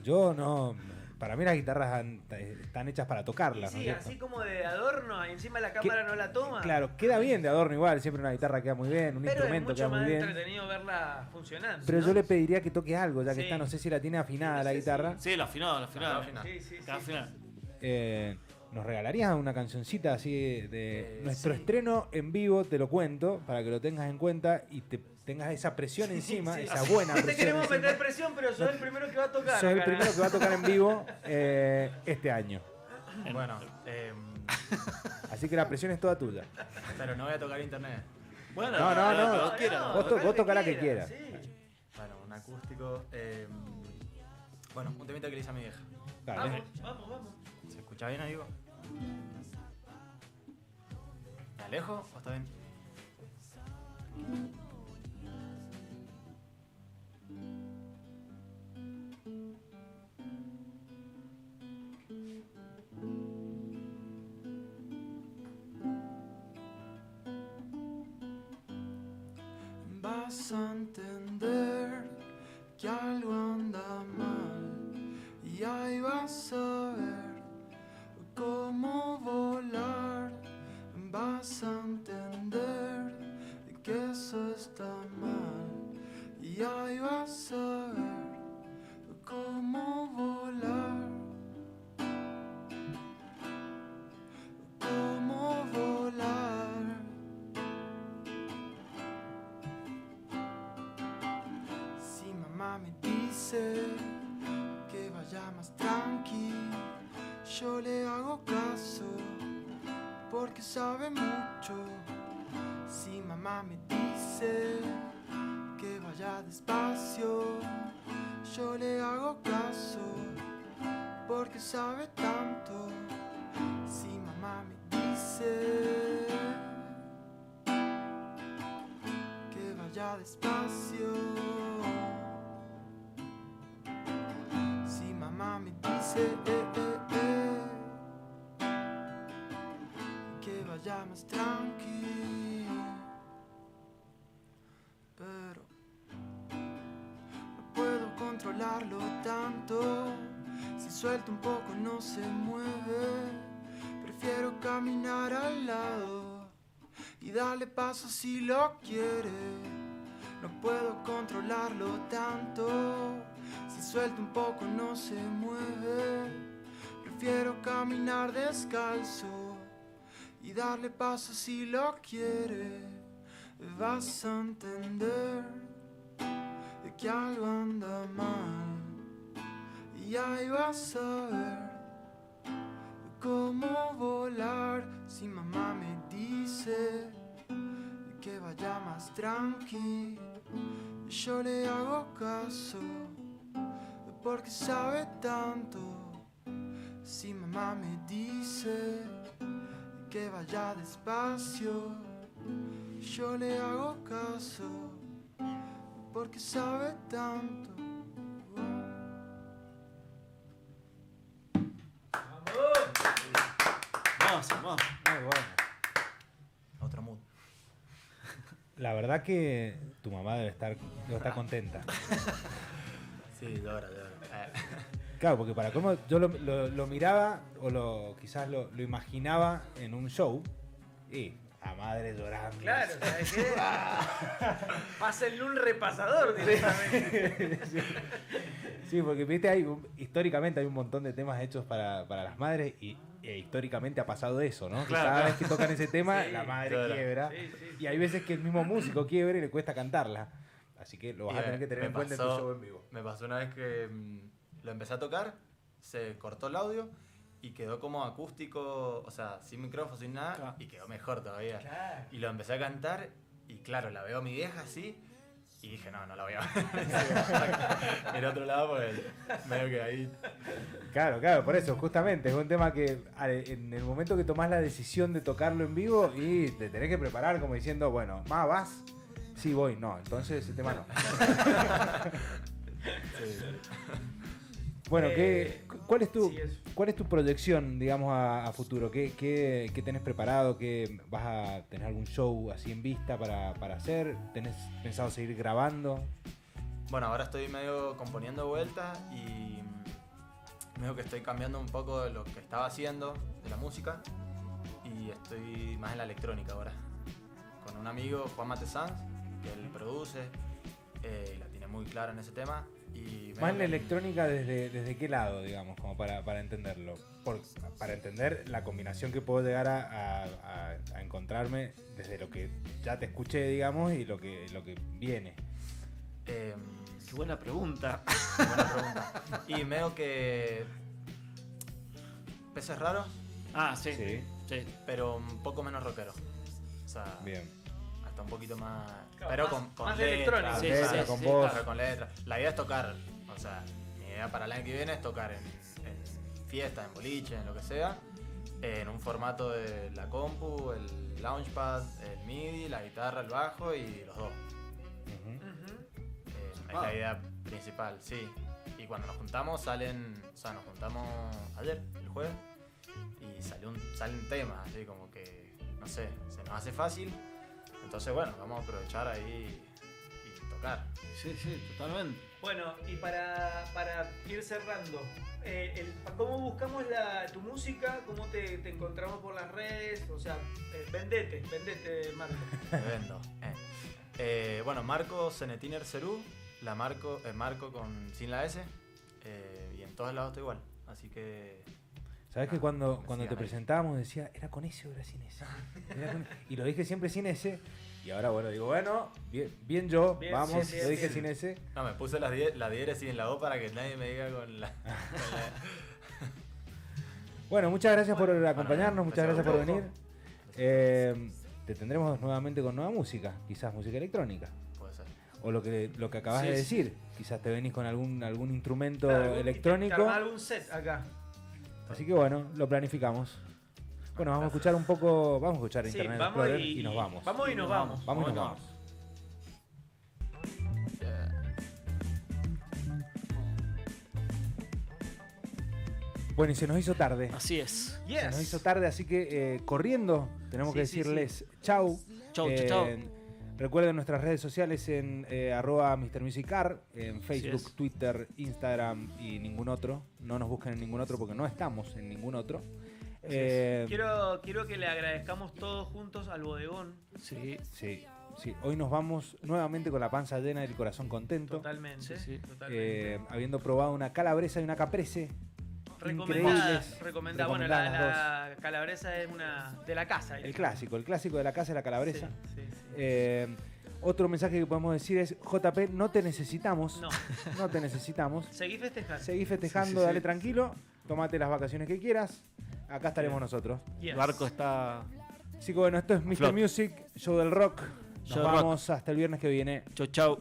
yo no... Para mí las guitarras han- están hechas para tocarlas, ¿no es sí, así como de adorno, encima la cámara no la toma. Claro, queda bien de adorno igual, siempre una guitarra queda muy bien, un pero es instrumento mucho queda muy más bien. entretenido verla funcionando. Pero ¿no? yo le pediría que toque algo, ya que Sí. está, no sé si la tiene afinada Sí, no la guitarra. Sí, lo afinado, lo afinado. Lo afinado. Sí, sí, sí. Cada final. Eh, ¿Nos regalarías una cancioncita así de Eh, nuestro sí. estreno en vivo? Te lo cuento para que lo tengas en cuenta y te tengas esa presión encima, sí. esa buena No te presión. queremos encima. meter presión, pero sos el primero que va a tocar. Sos el primero que va a tocar en vivo eh, este año. Bueno, em, Así que la presión es toda tuya. pero no voy a tocar internet. Bueno, No, no, que no. vos quieras. Vos to- tocar vos que tocá la que quieras. Bueno, un acústico. em, bueno, un temita que le hice a mi vieja. Dale. Vamos, vamos, vamos. ¿Se escucha bien, amigo? ¿Me alejo o está bien? Vas a entender que algo anda mal y ahí vas a ver cómo volar. Vas a entender que eso está mal y ahí vas a ver cómo volar. Cómo volar. Si mamá me dice que vaya más tranqui, yo le hago caso porque sabe mucho. Si mamá me dice que vaya despacio, yo le hago caso porque sabe tanto. Si mamá me dice que vaya despacio. Si mamá me dice eh, eh, vaya más tranqui, pero no puedo controlarlo tanto. Si suelto un poco no se mueve. Prefiero caminar al lado y darle paso si lo quiere. No puedo controlarlo tanto. Si suelto un poco no se mueve. Prefiero caminar descalzo darle paso si lo quiere. Vas a entender que algo anda mal y ahí vas a ver cómo volar si mamá me dice que vaya más tranqui yo le hago caso porque sabe tanto. Si mamá me dice que vaya despacio, yo le hago caso porque sabe tanto. Vamos, vamos. Muy bueno. Otro mood. La verdad que tu mamá debe estar, debe estar contenta. Sí, llora, llora. Eh, Claro, porque para cómo yo lo, lo- lo miraba o lo quizás lo, lo imaginaba en un show y la madre llorando. Claro, ¿sabes qué? Pásenle un repasador directamente. Sí, porque viste, hay históricamente hay un montón de temas hechos para, para las madres y e históricamente ha pasado eso, ¿no? Que Claro, cada claro. vez que tocan ese tema, Sí, la madre claro. quiebra. Sí, Y hay veces que el mismo músico quiebra y le cuesta cantarla. Así que lo vas Y a tener que tener en cuenta en tu show en vivo. Me pasó una vez que mm, lo empecé a tocar, se cortó el audio y quedó como acústico, o sea, sin micrófono, sin nada, Claro. y quedó mejor todavía. Claro. Y lo empecé a cantar y claro, la veo a mi vieja así y dije, no, no la voy a ver. el otro lado, pues medio que ahí... Claro, claro, por eso, justamente, es un tema que en el momento que tomás la decisión de tocarlo en vivo y te tenés que preparar como diciendo, bueno, más vas, sí voy, no, entonces ese tema no. Bueno, ¿qué, Eh, cuál, es tu, sí, eso. ¿cuál es tu proyección, digamos, a, a futuro? ¿Qué, qué, qué tenés preparado? ¿Qué, ¿Vas a tener algún show así en vista para, para hacer? ¿Tenés pensado seguir grabando? Bueno, ahora estoy medio componiendo vueltas y medio que estoy cambiando un poco de lo que estaba haciendo de la música y estoy más en la electrónica ahora. Con un amigo, Juan Mate Sanz, que él produce eh, y la tiene muy clara en ese tema. Y Más en la electrónica, ¿desde, desde qué lado, digamos, como para, para entenderlo? Por- para entender la combinación que puedo llegar a, a- a- encontrarme desde lo que ya te escuché, digamos, y lo que, lo que viene. Em, Qué buena pregunta. buena pregunta. Y medio que... Peces raros, Ah, sí. Sí, Sí. pero un poco menos rockero. O sea, bien. hasta un poquito más... Pero con, con más letra, electrónico. Sí, sí, con sí, voz. Claro, con letra. La idea es tocar, o sea, mi idea para el año que viene es tocar en, en fiestas, en boliche, en lo que sea, en un formato de la compu, el launchpad, el MIDI, la guitarra, el bajo y los dos. Eh, es la idea principal, sí. Y cuando nos juntamos salen, o sea, nos juntamos ayer, el jueves, y salió un, salen temas, así como que, no sé, se nos hace fácil. Entonces, bueno, vamos a aprovechar ahí y tocar. Sí, sí, totalmente. Bueno, y para, para ir cerrando, eh, el- ¿cómo buscamos la, tu música? ¿Cómo te, te encontramos por las redes? O sea, eh, vendete, vendete, Marco. Me vendo. eh. Eh, bueno, Marco Cenetiner Cerú, la Marco, eh, Marco con sin la S, eh, y en todos lados estoy igual. Así que ¿Sabes que Ah, cuando, cuando te presentábamos decía, era con ese o era sin ese? Era con- Y lo dije siempre sin ese. Y ahora, bueno, digo, bueno, bien, bien yo, Bien, vamos, sí, lo dije sí. sin ese. no, me puse las die- la diéresis en la O para que nadie me diga con la. con la- Bueno, muchas gracias por Bueno, acompañarnos, muchas gracias gracias por venir. Eh, te tendremos nuevamente con nueva música, quizás música electrónica. Puede ser. O lo que, lo que acabas Sí, de sí. decir, quizás te venís con algún, algún instrumento Claro, algún- electrónico. algún set acá. Así que bueno, lo planificamos. Bueno, vamos a escuchar un poco, vamos a escuchar Sí, Internet vamos Explorer y, y, nos vamos. Vamos y nos vamos. Vamos y nos Bueno. vamos. Bueno, y se nos hizo tarde. Así es. Yes. Se nos hizo tarde, así que eh, corriendo tenemos Sí, que sí, decirles chau. Chau, Eh, chau, chau. Recuerden nuestras redes sociales en eh, arroba MrMusicAr, en Facebook, es. Twitter, Instagram y ningún otro. No nos busquen en ningún otro porque no estamos en ningún otro. Eh, Quiero, quiero que le agradezcamos todos juntos al bodegón. Sí. sí, sí. Hoy nos vamos nuevamente con la panza llena y el corazón contento. Totalmente. Sí, sí. totalmente. eh, habiendo probado una calabresa y una caprese. recomendada. recomendada. Bueno, la, calabresa es una de la casa. El clásico, el clásico de la casa de la calabresa. Sí. Eh, otro mensaje que podemos decir es, JP, no te necesitamos. No, No te necesitamos. seguí festejando. Seguí festejando, Sí, sí, sí. dale tranquilo. Tómate las vacaciones que quieras. Acá estaremos nosotros. Yes. El barco está. Así que bueno, esto es Mr. Flot. Music, show del rock. Nos rock. vamos hasta el viernes que viene. Chau, chau.